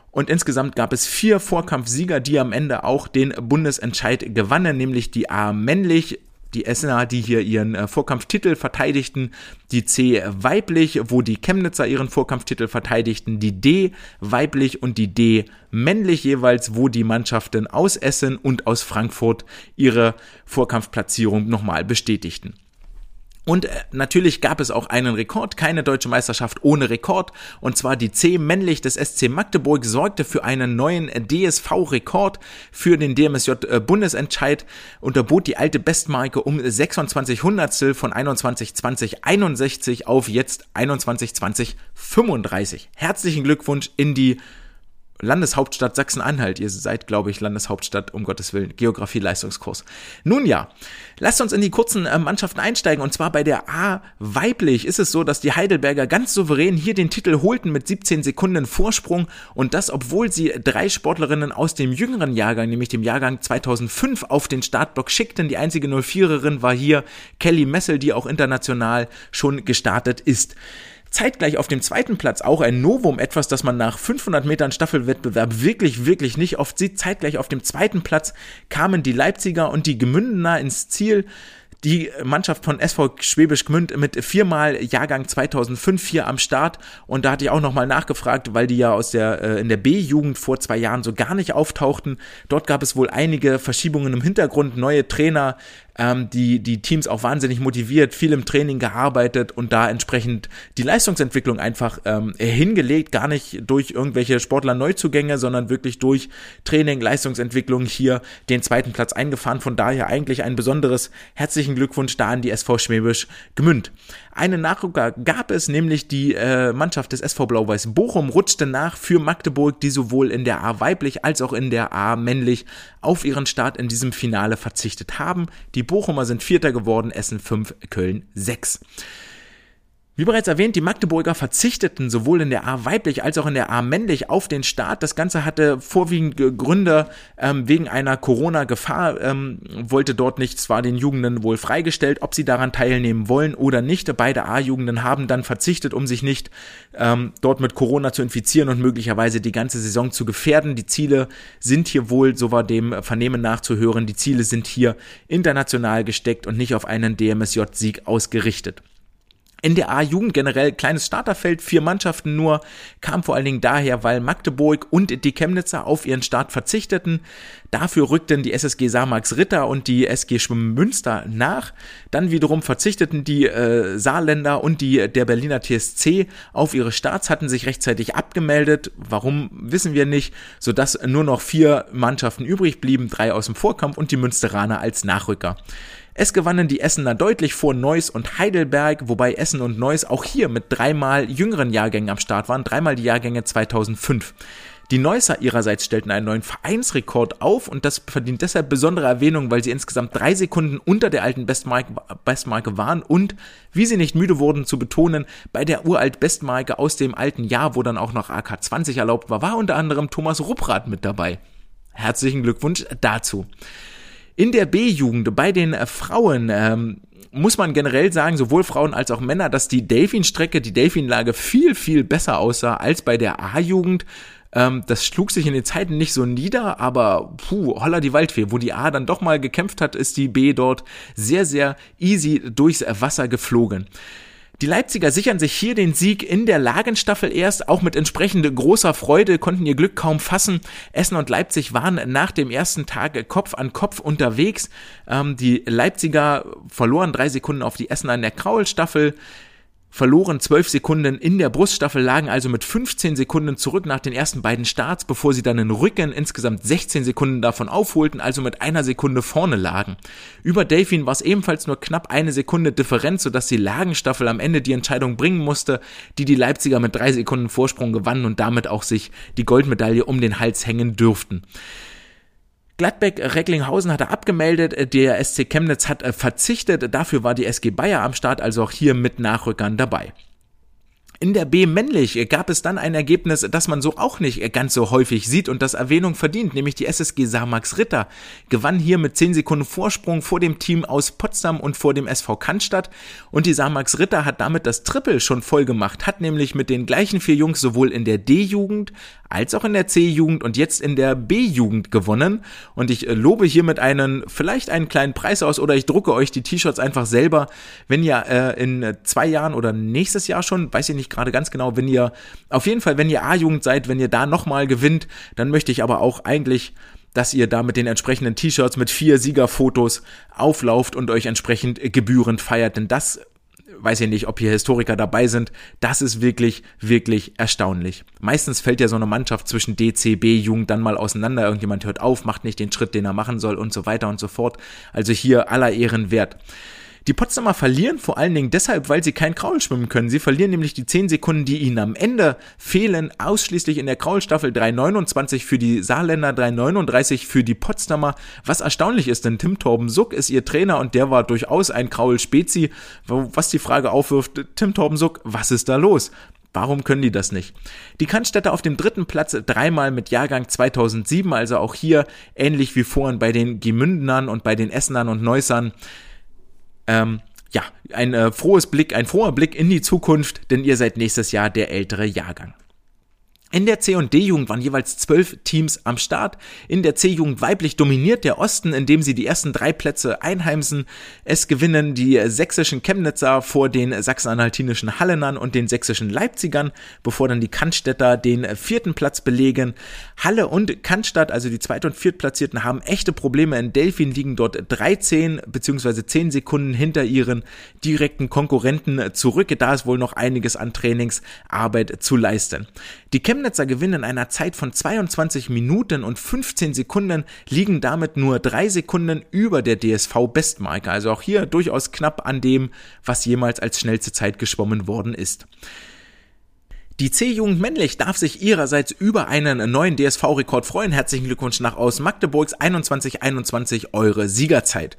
Und insgesamt gab es vier Vorkampfsieger, die am Ende auch den Bundesentscheid gewannen, nämlich die A männlich, die Essener, die hier ihren äh, Vorkampftitel verteidigten, die C weiblich, wo die Chemnitzer ihren Vorkampftitel verteidigten, die D weiblich und die D männlich jeweils, wo die Mannschaften aus Essen und aus Frankfurt ihre Vorkampfplatzierung nochmal bestätigten. Und äh, natürlich gab es auch einen Rekord, keine deutsche Meisterschaft ohne Rekord. Und zwar die C männlich des SC Magdeburg sorgte für einen neuen DSV-Rekord für den DMSJ äh, unterbot die alte Bestmarke um 26 Hundertstel von 21.2061 auf jetzt 21.2035. Herzlichen Glückwunsch in die Landeshauptstadt Sachsen-Anhalt. Ihr seid, glaube ich, Landeshauptstadt, um Gottes Willen, Geografie-Leistungskurs. Nun ja, lasst uns in die kurzen äh, Mannschaften einsteigen. Und zwar bei der A weiblich ist es so, dass die Heidelberger ganz souverän hier den Titel holten mit 17 Sekunden Vorsprung. Und das, obwohl sie drei Sportlerinnen aus dem jüngeren Jahrgang, nämlich dem Jahrgang 2005, auf den Startblock schickten. Die einzige 04erin war hier Kelly Messel, die auch international schon gestartet ist. Zeitgleich auf dem zweiten Platz auch ein Novum, etwas, das man nach 500 Metern Staffelwettbewerb wirklich, wirklich nicht oft sieht. Zeitgleich auf dem zweiten Platz kamen die Leipziger und die Gemündener ins Ziel die Mannschaft von SV Schwäbisch Gmünd mit viermal Jahrgang 2005 hier am Start und da hatte ich auch nochmal nachgefragt, weil die ja aus der äh, in der B-Jugend vor zwei Jahren so gar nicht auftauchten. Dort gab es wohl einige Verschiebungen im Hintergrund, neue Trainer, ähm, die, die Teams auch wahnsinnig motiviert, viel im Training gearbeitet und da entsprechend die Leistungsentwicklung einfach ähm, hingelegt, gar nicht durch irgendwelche Sportler-Neuzugänge, sondern wirklich durch Training, Leistungsentwicklung hier den zweiten Platz eingefahren. Von daher eigentlich ein besonderes herzlichen Glückwunsch da an die SV Schwäbisch Gmünd. Einen Nachrücker gab es, nämlich die äh, Mannschaft des SV Blau-Weiß Bochum rutschte nach für Magdeburg, die sowohl in der A weiblich als auch in der A männlich auf ihren Start in diesem Finale verzichtet haben. Die Bochumer sind Vierter geworden, Essen 5, Köln 6. Wie bereits erwähnt, die Magdeburger verzichteten sowohl in der A weiblich als auch in der A männlich auf den Start. Das Ganze hatte vorwiegend Gründe ähm, wegen einer Corona-Gefahr, ähm, wollte dort nicht, zwar den Jugenden wohl freigestellt, ob sie daran teilnehmen wollen oder nicht. Beide A-Jugenden haben dann verzichtet, um sich nicht ähm, dort mit Corona zu infizieren und möglicherweise die ganze Saison zu gefährden. Die Ziele sind hier wohl, so war dem Vernehmen nachzuhören, die Ziele sind hier international gesteckt und nicht auf einen DMSJ-Sieg ausgerichtet. In der A-Jugend generell kleines Starterfeld, vier Mannschaften nur, kam vor allen Dingen daher, weil Magdeburg und die Chemnitzer auf ihren Start verzichteten. Dafür rückten die SSG Samax Ritter und die SG Schwimmen Münster nach. Dann wiederum verzichteten die äh, Saarländer und die der Berliner TSC auf ihre Starts, hatten sich rechtzeitig abgemeldet. Warum wissen wir nicht, sodass nur noch vier Mannschaften übrig blieben, drei aus dem Vorkampf und die Münsteraner als Nachrücker. Es gewannen die Essener deutlich vor Neuss und Heidelberg, wobei Essen und Neuss auch hier mit dreimal jüngeren Jahrgängen am Start waren, dreimal die Jahrgänge 2005. Die Neusser ihrerseits stellten einen neuen Vereinsrekord auf und das verdient deshalb besondere Erwähnung, weil sie insgesamt drei Sekunden unter der alten Bestmarke, Bestmarke waren und, wie sie nicht müde wurden zu betonen, bei der uralt Bestmarke aus dem alten Jahr, wo dann auch noch AK20 erlaubt war, war unter anderem Thomas Rupprath mit dabei. Herzlichen Glückwunsch dazu. In der B-Jugend bei den äh, Frauen ähm, muss man generell sagen, sowohl Frauen als auch Männer, dass die Delfin-Strecke, die Delfin-Lage viel, viel besser aussah als bei der A-Jugend. Ähm, das schlug sich in den Zeiten nicht so nieder, aber puh, holla die Waldfee. Wo die A dann doch mal gekämpft hat, ist die B dort sehr, sehr easy durchs Wasser geflogen. Die Leipziger sichern sich hier den Sieg in der Lagenstaffel erst, auch mit entsprechend großer Freude, konnten ihr Glück kaum fassen. Essen und Leipzig waren nach dem ersten Tag Kopf an Kopf unterwegs. Ähm, die Leipziger verloren drei Sekunden auf die Essener in der Kraulstaffel verloren 12 Sekunden in der Bruststaffel, lagen also mit 15 Sekunden zurück nach den ersten beiden Starts, bevor sie dann in Rücken insgesamt 16 Sekunden davon aufholten, also mit einer Sekunde vorne lagen. Über Delfin war es ebenfalls nur knapp eine Sekunde Differenz, sodass die Lagenstaffel am Ende die Entscheidung bringen musste, die die Leipziger mit drei Sekunden Vorsprung gewannen und damit auch sich die Goldmedaille um den Hals hängen dürften. Gladbeck-Recklinghausen hat er abgemeldet, der SC Chemnitz hat äh, verzichtet, dafür war die SG Bayer am Start, also auch hier mit Nachrückern dabei. In der B männlich. Gab es dann ein Ergebnis, das man so auch nicht ganz so häufig sieht und das Erwähnung verdient, nämlich die SSG Samax Ritter gewann hier mit 10 Sekunden Vorsprung vor dem Team aus Potsdam und vor dem SV Cannstatt. Und die Samax Ritter hat damit das Triple schon voll gemacht, hat nämlich mit den gleichen vier Jungs sowohl in der D-Jugend als auch in der C-Jugend und jetzt in der B-Jugend gewonnen. Und ich äh, lobe hiermit einen, vielleicht einen kleinen Preis aus oder ich drucke euch die T-Shirts einfach selber, wenn ihr äh, in zwei Jahren oder nächstes Jahr schon, weiß ich nicht gerade ganz genau, wenn ihr, auf jeden Fall, wenn ihr A-Jugend seid, wenn ihr da nochmal gewinnt, dann möchte ich aber auch eigentlich dass ihr da mit den entsprechenden T-Shirts mit vier Siegerfotos auflauft und euch entsprechend gebührend feiert. Denn das weiß ich nicht, ob hier Historiker dabei sind. Das ist wirklich, wirklich erstaunlich. Meistens fällt ja so eine Mannschaft zwischen DCB, Jugend dann mal auseinander. Irgendjemand hört auf, macht nicht den Schritt, den er machen soll und so weiter und so fort. Also hier aller Ehren wert. Die Potsdamer verlieren vor allen Dingen deshalb, weil sie kein Kraul schwimmen können. Sie verlieren nämlich die 10 Sekunden, die ihnen am Ende fehlen, ausschließlich in der Kraulstaffel 3,29 für die Saarländer, 3,39 für die Potsdamer. Was erstaunlich ist, denn Tim Torben Suck ist ihr Trainer und der war durchaus ein Kraul-Spezi. Was die Frage aufwirft, Tim Torben Suck, was ist da los? Warum können die das nicht? Die Cannstätter auf dem dritten Platz dreimal mit Jahrgang 2007, also auch hier ähnlich wie vorhin bei den Gemündenern und bei den Essenern und Neussern ähm, ja, ein äh, frohes Blick, ein froher Blick in die Zukunft, denn ihr seid nächstes Jahr der ältere Jahrgang. In der C- und D-Jugend waren jeweils zwölf Teams am Start. In der C-Jugend weiblich dominiert der Osten, indem sie die ersten drei Plätze einheimsen. Es gewinnen die sächsischen Chemnitzer vor den sachsen-anhaltinischen Hallenern und den sächsischen Leipzigern, bevor dann die Cannstädter den vierten Platz belegen. Halle und Cannstatt, also die zweit- und viertplatzierten, haben echte Probleme. In Delfin liegen dort 13 bzw. 10 Sekunden hinter ihren direkten Konkurrenten zurück. Da ist wohl noch einiges an Trainingsarbeit zu leisten. Die Chemnitzer gewinnen in einer Zeit von 22 Minuten und 15 Sekunden, liegen damit nur drei Sekunden über der DSV-Bestmarke. Also auch hier durchaus knapp an dem, was jemals als schnellste Zeit geschwommen worden ist. Die C-Jugend männlich darf sich ihrerseits über einen neuen DSV-Rekord freuen. Herzlichen Glückwunsch nach aus Magdeburgs 21-21 eure Siegerzeit.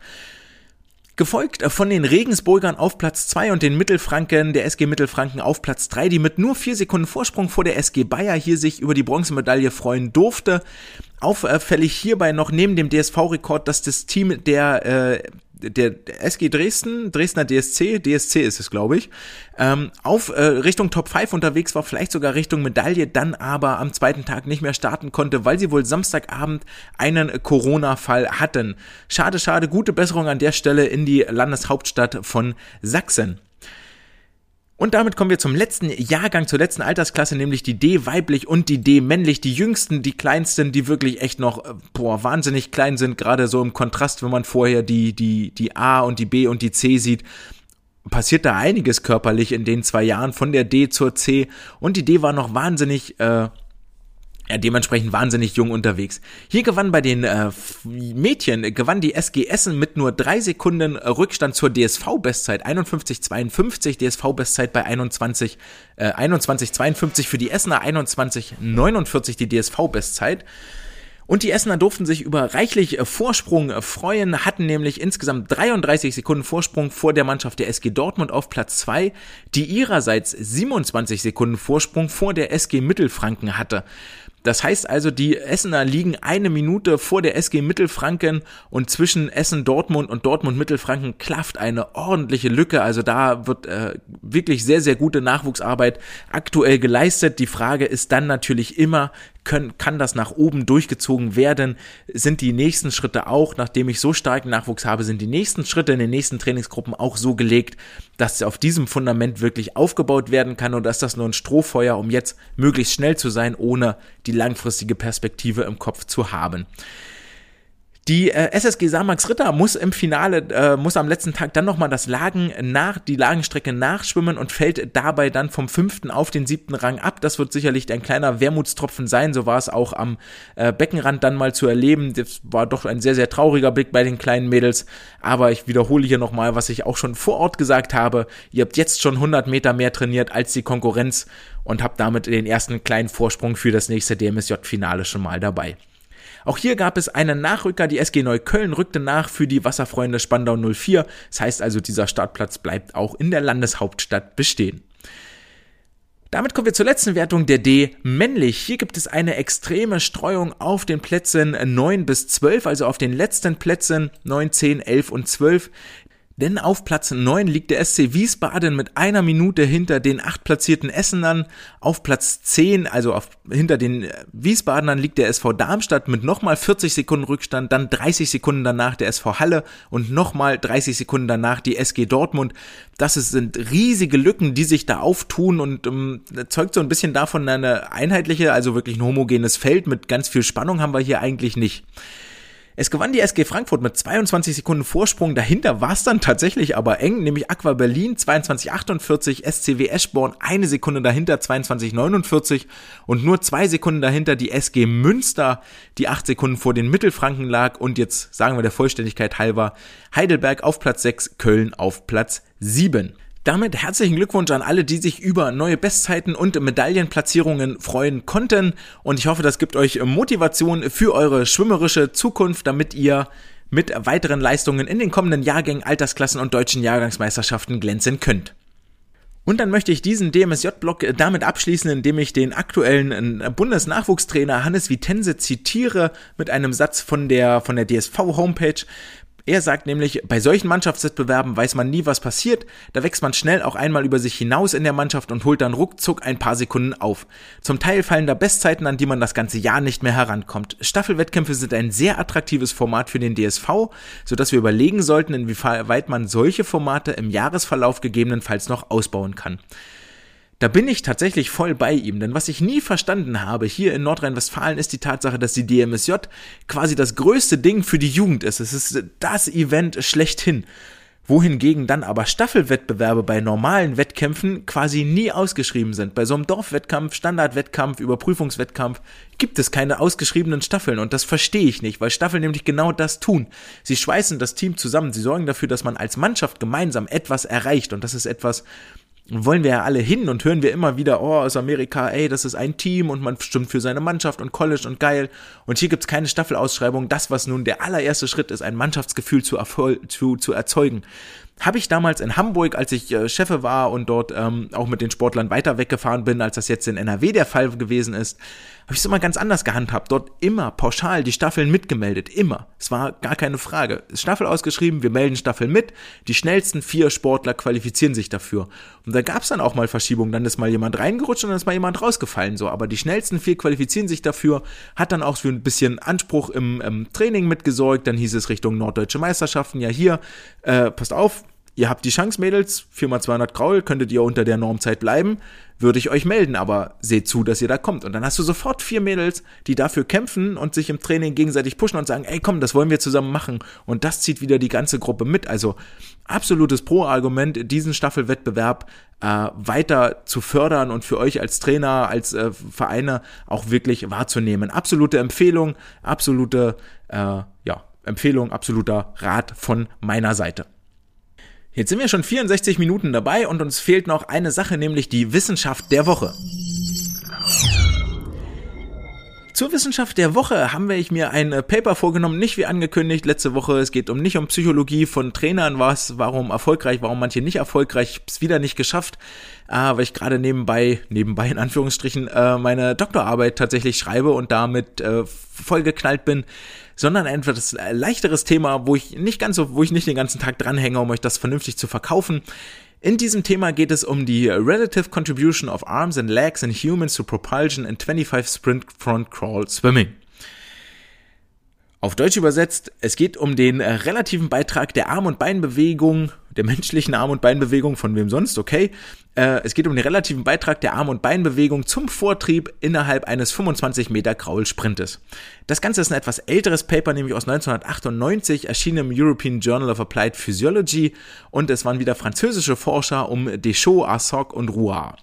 Gefolgt von den Regensburgern auf Platz 2 und den Mittelfranken, der SG Mittelfranken auf Platz 3, die mit nur vier Sekunden Vorsprung vor der SG Bayer hier sich über die Bronzemedaille freuen durfte. Auffällig hierbei noch neben dem DSV-Rekord, dass das Team der äh, der SG Dresden, Dresdner DSC, DSC ist es, glaube ich, ähm, auf äh, Richtung Top 5 unterwegs war, vielleicht sogar Richtung Medaille, dann aber am zweiten Tag nicht mehr starten konnte, weil sie wohl Samstagabend einen Corona-Fall hatten. Schade, schade, gute Besserung an der Stelle in die Landeshauptstadt von Sachsen. Und damit kommen wir zum letzten Jahrgang, zur letzten Altersklasse, nämlich die D weiblich und die D männlich, die jüngsten, die kleinsten, die wirklich echt noch, äh, boah, wahnsinnig klein sind, gerade so im Kontrast, wenn man vorher die, die, die A und die B und die C sieht passiert da einiges körperlich in den zwei Jahren von der D zur C. Und die D war noch wahnsinnig äh, ja, dementsprechend wahnsinnig jung unterwegs. Hier gewann bei den äh, Mädchen, gewann die SG Essen mit nur drei Sekunden Rückstand zur DSV-Bestzeit 51,52, DSV-Bestzeit bei 21, äh, 21,52 für die Essener, 21,49 die DSV-Bestzeit. Und die Essener durften sich über reichlich äh, Vorsprung äh, freuen, hatten nämlich insgesamt 33 Sekunden Vorsprung vor der Mannschaft der SG Dortmund auf Platz 2, die ihrerseits 27 Sekunden Vorsprung vor der SG Mittelfranken hatte. Das heißt also, die Essener liegen eine Minute vor der SG Mittelfranken und zwischen Essen Dortmund und Dortmund Mittelfranken klafft eine ordentliche Lücke. Also da wird äh, wirklich sehr, sehr gute Nachwuchsarbeit aktuell geleistet. Die Frage ist dann natürlich immer, können, kann das nach oben durchgezogen werden? Sind die nächsten Schritte auch, nachdem ich so starken Nachwuchs habe, sind die nächsten Schritte in den nächsten Trainingsgruppen auch so gelegt, dass auf diesem Fundament wirklich aufgebaut werden kann oder ist das nur ein Strohfeuer, um jetzt möglichst schnell zu sein, ohne die langfristige Perspektive im Kopf zu haben? Die äh, SSG Samax Ritter muss im Finale, äh, muss am letzten Tag dann nochmal das Lagen nach, die Lagenstrecke nachschwimmen und fällt dabei dann vom fünften auf den siebten Rang ab. Das wird sicherlich ein kleiner Wermutstropfen sein. So war es auch am äh, Beckenrand dann mal zu erleben. Das war doch ein sehr, sehr trauriger Blick bei den kleinen Mädels. Aber ich wiederhole hier nochmal, was ich auch schon vor Ort gesagt habe. Ihr habt jetzt schon 100 Meter mehr trainiert als die Konkurrenz und habt damit den ersten kleinen Vorsprung für das nächste DMSJ-Finale schon mal dabei. Auch hier gab es einen Nachrücker, die SG Neukölln rückte nach für die Wasserfreunde Spandau 04. Das heißt also, dieser Startplatz bleibt auch in der Landeshauptstadt bestehen. Damit kommen wir zur letzten Wertung der D männlich. Hier gibt es eine extreme Streuung auf den Plätzen 9 bis 12, also auf den letzten Plätzen 9, 10, 11 und 12. Denn auf Platz 9 liegt der SC Wiesbaden mit einer Minute hinter den acht platzierten Essenern. Auf Platz 10, also auf, hinter den Wiesbadenern, liegt der SV Darmstadt mit nochmal 40 Sekunden Rückstand, dann 30 Sekunden danach der SV Halle und nochmal 30 Sekunden danach die SG Dortmund. Das sind riesige Lücken, die sich da auftun und ähm, zeugt so ein bisschen davon eine einheitliche, also wirklich ein homogenes Feld mit ganz viel Spannung haben wir hier eigentlich nicht. Es gewann die SG Frankfurt mit 22 Sekunden Vorsprung. Dahinter war es dann tatsächlich aber eng, nämlich Aqua Berlin 22,48, SCW Eschborn eine Sekunde dahinter 22,49 und nur zwei Sekunden dahinter die SG Münster, die acht Sekunden vor den Mittelfranken lag und jetzt sagen wir der Vollständigkeit halber Heidelberg auf Platz 6, Köln auf Platz 7. Damit herzlichen Glückwunsch an alle, die sich über neue Bestzeiten und Medaillenplatzierungen freuen konnten. Und ich hoffe, das gibt euch Motivation für eure schwimmerische Zukunft, damit ihr mit weiteren Leistungen in den kommenden Jahrgängen, Altersklassen und deutschen Jahrgangsmeisterschaften glänzen könnt. Und dann möchte ich diesen DMSJ-Blog damit abschließen, indem ich den aktuellen äh, Bundesnachwuchstrainer Hannes Vitense zitiere mit einem Satz von der, von der DSV-Homepage. Er sagt nämlich, bei solchen Mannschaftswettbewerben weiß man nie, was passiert, da wächst man schnell auch einmal über sich hinaus in der Mannschaft und holt dann ruckzuck ein paar Sekunden auf. Zum Teil fallen da Bestzeiten, an die man das ganze Jahr nicht mehr herankommt. Staffelwettkämpfe sind ein sehr attraktives Format für den DSV, sodass wir überlegen sollten, inwieweit man solche Formate im Jahresverlauf gegebenenfalls noch ausbauen kann. Da bin ich tatsächlich voll bei ihm, denn was ich nie verstanden habe hier in Nordrhein-Westfalen ist die Tatsache, dass die DMSJ quasi das größte Ding für die Jugend ist. Es ist das Event schlechthin. Wohingegen dann aber Staffelwettbewerbe bei normalen Wettkämpfen quasi nie ausgeschrieben sind. Bei so einem Dorfwettkampf, Standardwettkampf, Überprüfungswettkampf gibt es keine ausgeschriebenen Staffeln und das verstehe ich nicht, weil Staffeln nämlich genau das tun. Sie schweißen das Team zusammen, sie sorgen dafür, dass man als Mannschaft gemeinsam etwas erreicht und das ist etwas, wollen wir ja alle hin und hören wir immer wieder, oh, aus Amerika, ey, das ist ein Team und man stimmt für seine Mannschaft und College und geil. Und hier gibt's keine Staffelausschreibung. Das, was nun der allererste Schritt ist, ein Mannschaftsgefühl zu, zu, zu erzeugen. Habe ich damals in Hamburg, als ich äh, Chefe war und dort ähm, auch mit den Sportlern weiter weggefahren bin, als das jetzt in NRW der Fall gewesen ist, habe ich es immer ganz anders gehandhabt. Dort immer pauschal die Staffeln mitgemeldet. Immer. Es war gar keine Frage. Staffel ausgeschrieben, wir melden Staffeln mit. Die schnellsten vier Sportler qualifizieren sich dafür. Und da gab es dann auch mal Verschiebungen. Dann ist mal jemand reingerutscht und dann ist mal jemand rausgefallen. So, aber die schnellsten vier qualifizieren sich dafür. Hat dann auch für ein bisschen Anspruch im, im Training mitgesorgt. Dann hieß es Richtung Norddeutsche Meisterschaften. Ja, hier, äh, passt auf, ihr habt die Chance, Mädels, 4x200 Graul, könntet ihr unter der Normzeit bleiben, würde ich euch melden, aber seht zu, dass ihr da kommt. Und dann hast du sofort vier Mädels, die dafür kämpfen und sich im Training gegenseitig pushen und sagen, ey komm, das wollen wir zusammen machen. Und das zieht wieder die ganze Gruppe mit. Also absolutes Pro-Argument, diesen Staffelwettbewerb äh, weiter zu fördern und für euch als Trainer, als äh, Vereine auch wirklich wahrzunehmen. Absolute Empfehlung, absolute äh, ja, Empfehlung, absoluter Rat von meiner Seite. Jetzt sind wir schon 64 Minuten dabei und uns fehlt noch eine Sache, nämlich die Wissenschaft der Woche. Zur Wissenschaft der Woche haben wir ich mir ein äh, Paper vorgenommen, nicht wie angekündigt letzte Woche. Es geht um nicht um Psychologie von Trainern, was, warum erfolgreich, warum manche nicht erfolgreich. Ich hab's wieder nicht geschafft, äh, weil ich gerade nebenbei, nebenbei in Anführungsstrichen, äh, meine Doktorarbeit tatsächlich schreibe und damit äh, vollgeknallt bin sondern ein etwas leichteres Thema, wo ich nicht ganz so, wo ich nicht den ganzen Tag dranhänge, um euch das vernünftig zu verkaufen. In diesem Thema geht es um die Relative Contribution of Arms and Legs in Humans to Propulsion in 25 Sprint Front Crawl Swimming. Auf Deutsch übersetzt, es geht um den äh, relativen Beitrag der Arm- und Beinbewegung, der menschlichen Arm- und Beinbewegung, von wem sonst, okay. Äh, es geht um den relativen Beitrag der Arm- und Beinbewegung zum Vortrieb innerhalb eines 25 Meter Kraulsprintes. Das Ganze ist ein etwas älteres Paper, nämlich aus 1998, erschien im European Journal of Applied Physiology und es waren wieder französische Forscher um Deschaux, Arsoc und Rouard.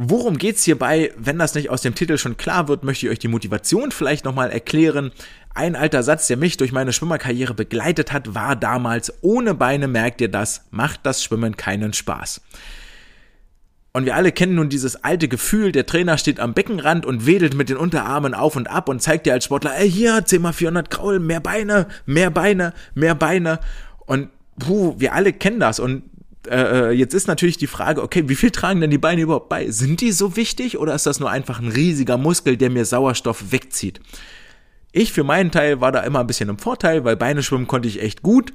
Worum geht's hierbei? Wenn das nicht aus dem Titel schon klar wird, möchte ich euch die Motivation vielleicht nochmal erklären. Ein alter Satz, der mich durch meine Schwimmerkarriere begleitet hat, war damals, ohne Beine merkt ihr das, macht das Schwimmen keinen Spaß. Und wir alle kennen nun dieses alte Gefühl, der Trainer steht am Beckenrand und wedelt mit den Unterarmen auf und ab und zeigt dir als Sportler, ey, hier, 10 mal 400 Kraul, mehr Beine, mehr Beine, mehr Beine. Und puh, wir alle kennen das und äh, äh, jetzt ist natürlich die Frage, okay, wie viel tragen denn die Beine überhaupt bei? Sind die so wichtig oder ist das nur einfach ein riesiger Muskel, der mir Sauerstoff wegzieht? Ich für meinen Teil war da immer ein bisschen im Vorteil, weil Beine schwimmen konnte ich echt gut.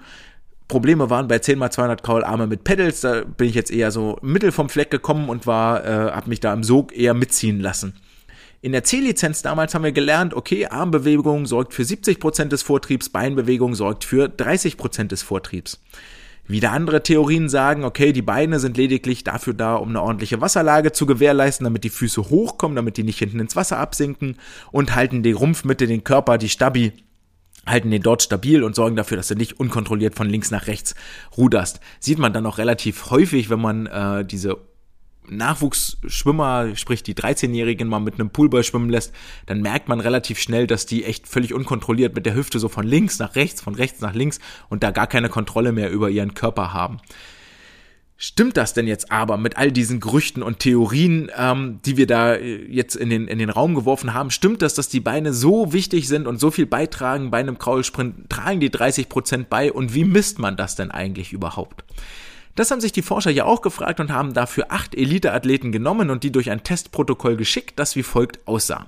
Probleme waren bei 10x200 Kraularme mit Pedals, da bin ich jetzt eher so mittel vom Fleck gekommen und war, äh, habe mich da im Sog eher mitziehen lassen. In der C-Lizenz damals haben wir gelernt, okay, Armbewegung sorgt für 70% des Vortriebs, Beinbewegung sorgt für 30% des Vortriebs. Wieder andere Theorien sagen, okay, die Beine sind lediglich dafür da, um eine ordentliche Wasserlage zu gewährleisten, damit die Füße hochkommen, damit die nicht hinten ins Wasser absinken und halten die Rumpfmitte, den Körper, die Stabi halten den dort stabil und sorgen dafür, dass du nicht unkontrolliert von links nach rechts ruderst. Sieht man dann auch relativ häufig, wenn man äh, diese Nachwuchsschwimmer, sprich die 13-Jährigen mal mit einem Poolboy schwimmen lässt, dann merkt man relativ schnell, dass die echt völlig unkontrolliert mit der Hüfte so von links nach rechts, von rechts nach links und da gar keine Kontrolle mehr über ihren Körper haben. Stimmt das denn jetzt aber mit all diesen Gerüchten und Theorien, ähm, die wir da äh, jetzt in den, in den Raum geworfen haben? Stimmt das, dass die Beine so wichtig sind und so viel beitragen bei einem Kraulsprint? Tragen die 30 Prozent bei und wie misst man das denn eigentlich überhaupt? Das haben sich die Forscher ja auch gefragt und haben dafür acht Eliteathleten genommen und die durch ein Testprotokoll geschickt, das wie folgt aussah.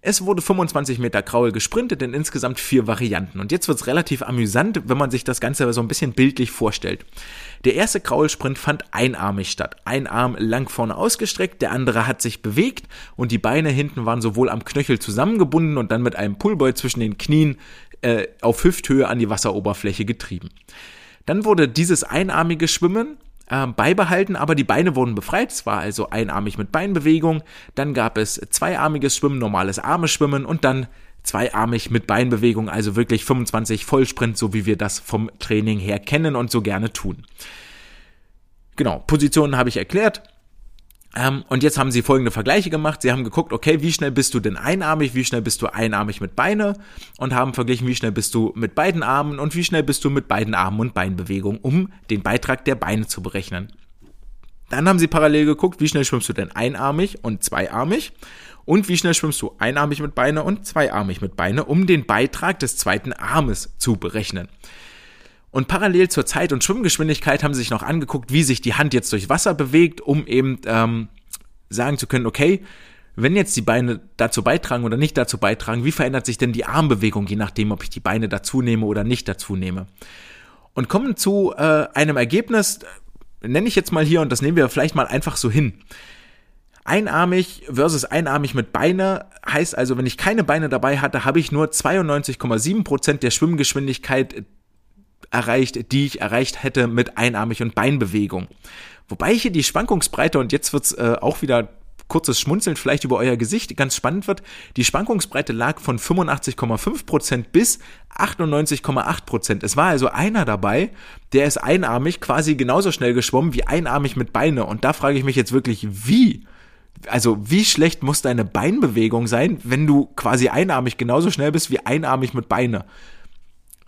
Es wurde 25 Meter Kraul gesprintet in insgesamt vier Varianten. Und jetzt wird es relativ amüsant, wenn man sich das Ganze so ein bisschen bildlich vorstellt. Der erste Kraulsprint fand einarmig statt. Ein Arm lang vorne ausgestreckt, der andere hat sich bewegt und die Beine hinten waren sowohl am Knöchel zusammengebunden und dann mit einem Pullboy zwischen den Knien äh, auf Hüfthöhe an die Wasseroberfläche getrieben. Dann wurde dieses einarmige Schwimmen äh, beibehalten, aber die Beine wurden befreit. Es war also einarmig mit Beinbewegung. Dann gab es zweiarmiges Schwimmen, normales Arme Schwimmen und dann zweiarmig mit Beinbewegung, also wirklich 25 Vollsprint, so wie wir das vom Training her kennen und so gerne tun. Genau, Positionen habe ich erklärt. Ähm, und jetzt haben sie folgende Vergleiche gemacht. Sie haben geguckt, okay, wie schnell bist du denn einarmig, wie schnell bist du einarmig mit Beine und haben verglichen, wie schnell bist du mit beiden Armen und wie schnell bist du mit beiden Armen und Beinbewegungen, um den Beitrag der Beine zu berechnen. Dann haben sie parallel geguckt, wie schnell schwimmst du denn einarmig und zweiarmig und wie schnell schwimmst du einarmig mit Beine und zweiarmig mit Beine, um den Beitrag des zweiten Armes zu berechnen. Und parallel zur Zeit- und Schwimmgeschwindigkeit haben sie sich noch angeguckt, wie sich die Hand jetzt durch Wasser bewegt, um eben ähm, sagen zu können, okay, wenn jetzt die Beine dazu beitragen oder nicht dazu beitragen, wie verändert sich denn die Armbewegung, je nachdem, ob ich die Beine dazu nehme oder nicht dazu nehme. Und kommen zu äh, einem Ergebnis, nenne ich jetzt mal hier, und das nehmen wir vielleicht mal einfach so hin. Einarmig versus einarmig mit Beine heißt also, wenn ich keine Beine dabei hatte, habe ich nur 92,7 Prozent der Schwimmgeschwindigkeit erreicht, die ich erreicht hätte mit einarmig und Beinbewegung. Wobei hier die Schwankungsbreite, und jetzt wird's äh, auch wieder kurzes Schmunzeln vielleicht über euer Gesicht ganz spannend wird. Die Schwankungsbreite lag von 85,5% bis 98,8%. Es war also einer dabei, der ist einarmig quasi genauso schnell geschwommen wie einarmig mit Beine. Und da frage ich mich jetzt wirklich, wie? Also wie schlecht muss deine Beinbewegung sein, wenn du quasi einarmig genauso schnell bist wie einarmig mit Beine?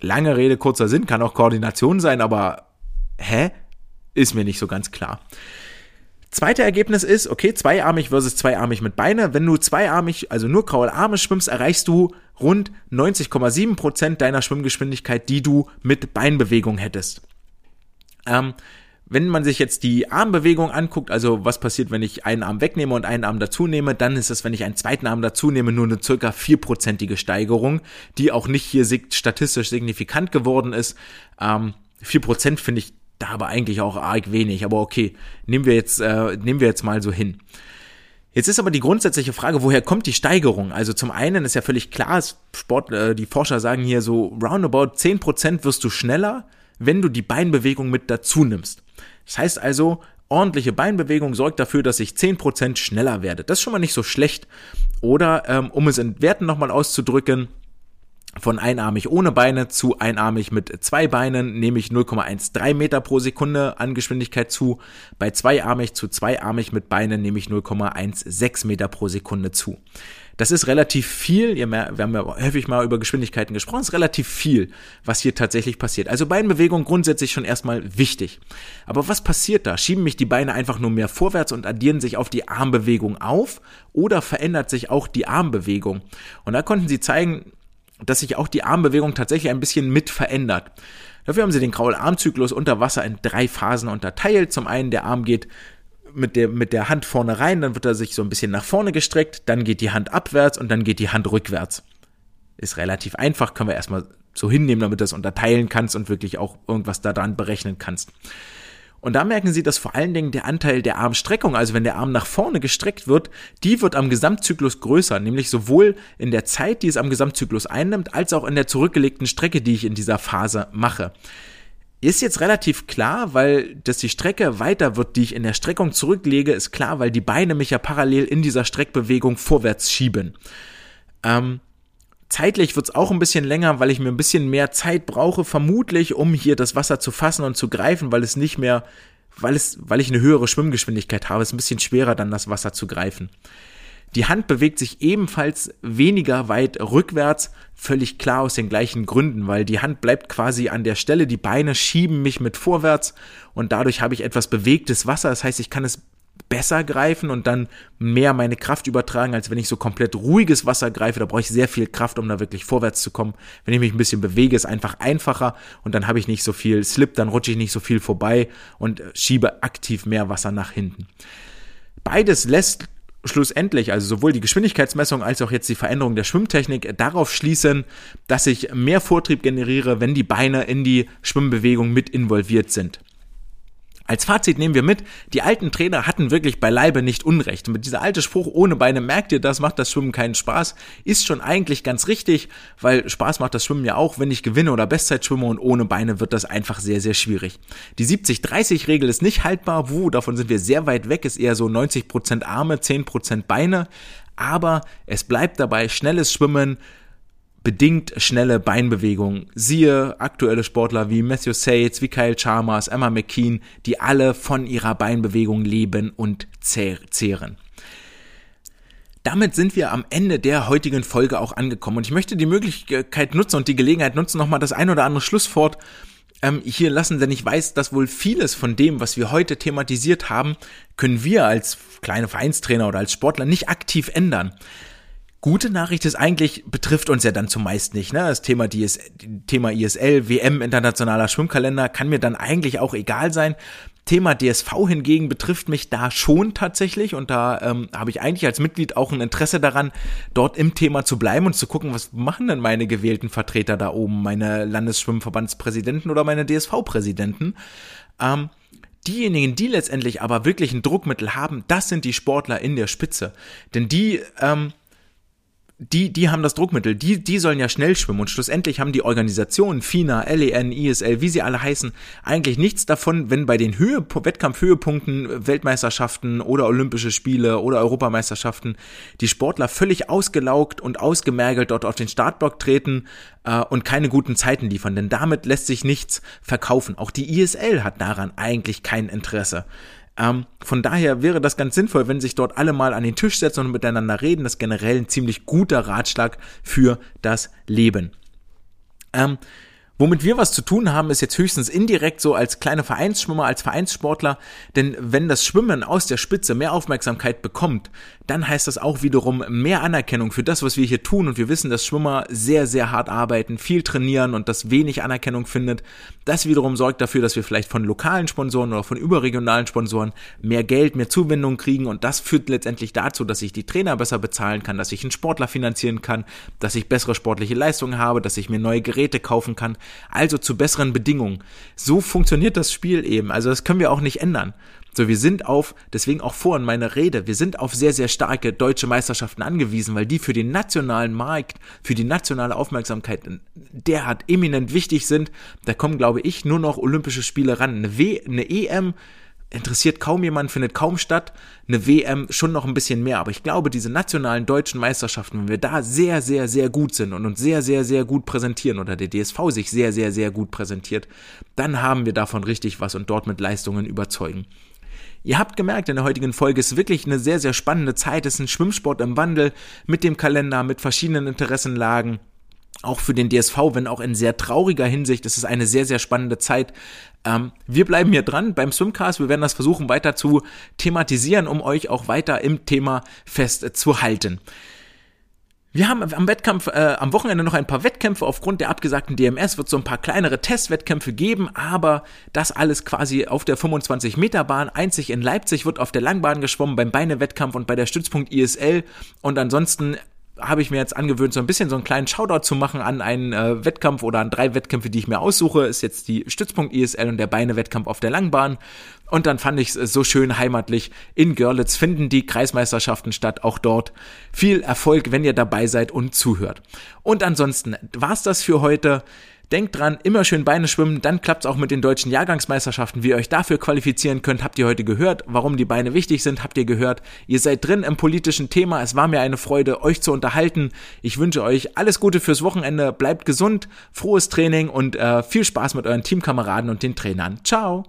Lange Rede, kurzer Sinn, kann auch Koordination sein, aber hä? Ist mir nicht so ganz klar. Zweite Ergebnis ist, okay, zweiarmig versus zweiarmig mit Beine. Wenn du zweiarmig, also nur graue Arme schwimmst, erreichst du rund 90,7 Prozent deiner Schwimmgeschwindigkeit, die du mit Beinbewegung hättest. Ähm, wenn man sich jetzt die Armbewegung anguckt, also was passiert, wenn ich einen Arm wegnehme und einen Arm dazu nehme, dann ist es, wenn ich einen zweiten Arm dazu nehme, nur eine circa vierprozentige Steigerung, die auch nicht hier statistisch signifikant geworden ist. Ähm, vier Prozent finde ich da aber eigentlich auch arg wenig, aber okay, nehmen wir jetzt, äh, nehmen wir jetzt mal so hin. Jetzt ist aber die grundsätzliche Frage, woher kommt die Steigerung? Also zum einen ist ja völlig klar, Sport, äh, die Forscher sagen hier so, roundabout 10% wirst du schneller, wenn du die Beinbewegung mit dazu nimmst. Das heißt also, ordentliche Beinbewegung sorgt dafür, dass ich 10% schneller werde. Das ist schon mal nicht so schlecht. Oder ähm, um es in Werten nochmal auszudrücken, von einarmig ohne Beine zu einarmig mit zwei Beinen nehme ich 0,13 Meter pro Sekunde an Geschwindigkeit zu. Bei zweiarmig zu zweiarmig mit Beinen nehme ich 0,16 Meter pro Sekunde zu. Das ist relativ viel. Wir haben ja häufig mal über Geschwindigkeiten gesprochen. Das ist relativ viel, was hier tatsächlich passiert. Also Beinbewegung grundsätzlich schon erstmal wichtig. Aber was passiert da? Schieben mich die Beine einfach nur mehr vorwärts und addieren sich auf die Armbewegung auf? Oder verändert sich auch die Armbewegung? Und da konnten sie zeigen, dass sich auch die Armbewegung tatsächlich ein bisschen mit verändert. Dafür haben sie den Kraularmzyklus unter Wasser in drei Phasen unterteilt. Zum einen der Arm geht mit der, mit der Hand vorne rein, dann wird er sich so ein bisschen nach vorne gestreckt, dann geht die Hand abwärts und dann geht die Hand rückwärts. Ist relativ einfach, können wir erstmal so hinnehmen, damit du das unterteilen kannst und wirklich auch irgendwas daran berechnen kannst. Und da merken Sie, dass vor allen Dingen der Anteil der Armstreckung, also wenn der Arm nach vorne gestreckt wird, die wird am Gesamtzyklus größer, nämlich sowohl in der Zeit, die es am Gesamtzyklus einnimmt, als auch in der zurückgelegten Strecke, die ich in dieser Phase mache. Ist jetzt relativ klar, weil dass die Strecke weiter wird, die ich in der Streckung zurücklege, ist klar, weil die Beine mich ja parallel in dieser Streckbewegung vorwärts schieben. Ähm, Zeitlich wird's auch ein bisschen länger, weil ich mir ein bisschen mehr Zeit brauche, vermutlich, um hier das Wasser zu fassen und zu greifen, weil es nicht mehr, weil es, weil ich eine höhere Schwimmgeschwindigkeit habe, ist ein bisschen schwerer, dann das Wasser zu greifen. Die Hand bewegt sich ebenfalls weniger weit rückwärts, völlig klar aus den gleichen Gründen, weil die Hand bleibt quasi an der Stelle, die Beine schieben mich mit vorwärts und dadurch habe ich etwas bewegtes Wasser. Das heißt, ich kann es besser greifen und dann mehr meine Kraft übertragen, als wenn ich so komplett ruhiges Wasser greife. Da brauche ich sehr viel Kraft, um da wirklich vorwärts zu kommen. Wenn ich mich ein bisschen bewege, ist einfach einfacher und dann habe ich nicht so viel Slip, dann rutsche ich nicht so viel vorbei und schiebe aktiv mehr Wasser nach hinten. Beides lässt schlussendlich, also sowohl die Geschwindigkeitsmessung als auch jetzt die Veränderung der Schwimmtechnik darauf schließen, dass ich mehr Vortrieb generiere, wenn die Beine in die Schwimmbewegung mit involviert sind. Als Fazit nehmen wir mit, die alten Trainer hatten wirklich beileibe nicht Unrecht. Und mit dieser alte Spruch, ohne Beine merkt ihr das, macht das Schwimmen keinen Spaß, ist schon eigentlich ganz richtig, weil Spaß macht das Schwimmen ja auch, wenn ich gewinne oder Bestzeit schwimme und ohne Beine wird das einfach sehr, sehr schwierig. Die 70-30-Regel ist nicht haltbar, wo, davon sind wir sehr weit weg, ist eher so 90% Arme, 10% Beine, aber es bleibt dabei, schnelles Schwimmen, bedingt schnelle Beinbewegungen. Siehe aktuelle Sportler wie Matthew Sates, wie Kyle Chalmers, Emma McKean, die alle von ihrer Beinbewegung leben und zehren. Damit sind wir am Ende der heutigen Folge auch angekommen und ich möchte die Möglichkeit nutzen und die Gelegenheit nutzen, nochmal das ein oder andere Schlusswort ähm, hier lassen, denn ich weiß, dass wohl vieles von dem, was wir heute thematisiert haben, können wir als kleine Vereinstrainer oder als Sportler nicht aktiv ändern. Gute Nachricht ist eigentlich, betrifft uns ja dann zumeist nicht. Ne? Das Thema, DS, Thema ISL, WM, internationaler Schwimmkalender kann mir dann eigentlich auch egal sein. Thema DSV hingegen betrifft mich da schon tatsächlich und da ähm, habe ich eigentlich als Mitglied auch ein Interesse daran, dort im Thema zu bleiben und zu gucken, was machen denn meine gewählten Vertreter da oben, meine Landesschwimmverbandspräsidenten oder meine DSV-Präsidenten. Ähm, Diejenigen, die letztendlich aber wirklich ein Druckmittel haben, das sind die Sportler in der Spitze. Denn die ähm, die, die haben das Druckmittel, die, die sollen ja schnell schwimmen und schlussendlich haben die Organisationen, FINA, LEN, ISL, wie sie alle heißen, eigentlich nichts davon, wenn bei den Höhe, Wettkampfhöhepunkten, Weltmeisterschaften oder Olympische Spiele oder Europameisterschaften die Sportler völlig ausgelaugt und ausgemergelt dort auf den Startblock treten äh, und keine guten Zeiten liefern, denn damit lässt sich nichts verkaufen. Auch die ISL hat daran eigentlich kein Interesse. Ähm, von daher wäre das ganz sinnvoll, wenn sich dort alle mal an den Tisch setzen und miteinander reden. Das ist generell ein ziemlich guter Ratschlag für das Leben. Ähm, Womit wir was zu tun haben, ist jetzt höchstens indirekt so als kleine Vereinsschwimmer, als Vereinssportler, denn wenn das Schwimmen aus der Spitze mehr Aufmerksamkeit bekommt, dann heißt das auch wiederum mehr Anerkennung für das, was wir hier tun. Und wir wissen, dass Schwimmer sehr, sehr hart arbeiten, viel trainieren und das wenig Anerkennung findet. Das wiederum sorgt dafür, dass wir vielleicht von lokalen Sponsoren oder von überregionalen Sponsoren mehr Geld, mehr Zuwendung kriegen. Und das führt letztendlich dazu, dass ich die Trainer besser bezahlen kann, dass ich einen Sportler finanzieren kann, dass ich bessere sportliche Leistungen habe, dass ich mir neue Geräte kaufen kann also zu besseren Bedingungen. So funktioniert das Spiel eben. Also das können wir auch nicht ändern. So, wir sind auf, deswegen auch vorhin meine Rede, wir sind auf sehr, sehr starke deutsche Meisterschaften angewiesen, weil die für den nationalen Markt, für die nationale Aufmerksamkeit derart eminent wichtig sind. Da kommen, glaube ich, nur noch Olympische Spiele ran. Eine, w, eine EM interessiert kaum jemand, findet kaum statt. Eine WM schon noch ein bisschen mehr. Aber ich glaube, diese nationalen deutschen Meisterschaften, wenn wir da sehr, sehr, sehr gut sind und uns sehr, sehr, sehr gut präsentieren oder der DSV sich sehr, sehr, sehr gut präsentiert, dann haben wir davon richtig was und dort mit Leistungen überzeugen. Ihr habt gemerkt, in der heutigen Folge ist wirklich eine sehr, sehr spannende Zeit. Es ist ein Schwimmsport im Wandel mit dem Kalender, mit verschiedenen Interessenlagen auch für den DSV, wenn auch in sehr trauriger Hinsicht. Es ist eine sehr, sehr spannende Zeit. Ähm, wir bleiben hier dran beim Swimcast. Wir werden das versuchen weiter zu thematisieren, um euch auch weiter im Thema festzuhalten. Wir haben am Wettkampf, äh, am Wochenende noch ein paar Wettkämpfe. Aufgrund der abgesagten DMS wird es so ein paar kleinere Testwettkämpfe geben, aber das alles quasi auf der 25 Meter Bahn. Einzig in Leipzig wird auf der Langbahn geschwommen beim Beinewettkampf und bei der Stützpunkt ISL. Und ansonsten habe ich mir jetzt angewöhnt, so ein bisschen so einen kleinen Shoutout zu machen an einen äh, Wettkampf oder an drei Wettkämpfe, die ich mir aussuche. Ist jetzt die Stützpunkt ISL und der Beine-Wettkampf auf der Langbahn. Und dann fand ich es so schön heimatlich. In Görlitz finden die Kreismeisterschaften statt. Auch dort viel Erfolg, wenn ihr dabei seid und zuhört. Und ansonsten war's das für heute. Denkt dran, immer schön Beine schwimmen, dann klappt's auch mit den deutschen Jahrgangsmeisterschaften. Wie ihr euch dafür qualifizieren könnt, habt ihr heute gehört. Warum die Beine wichtig sind, habt ihr gehört. Ihr seid drin im politischen Thema. Es war mir eine Freude, euch zu unterhalten. Ich wünsche euch alles Gute fürs Wochenende. Bleibt gesund, frohes Training und äh, viel Spaß mit euren Teamkameraden und den Trainern. Ciao!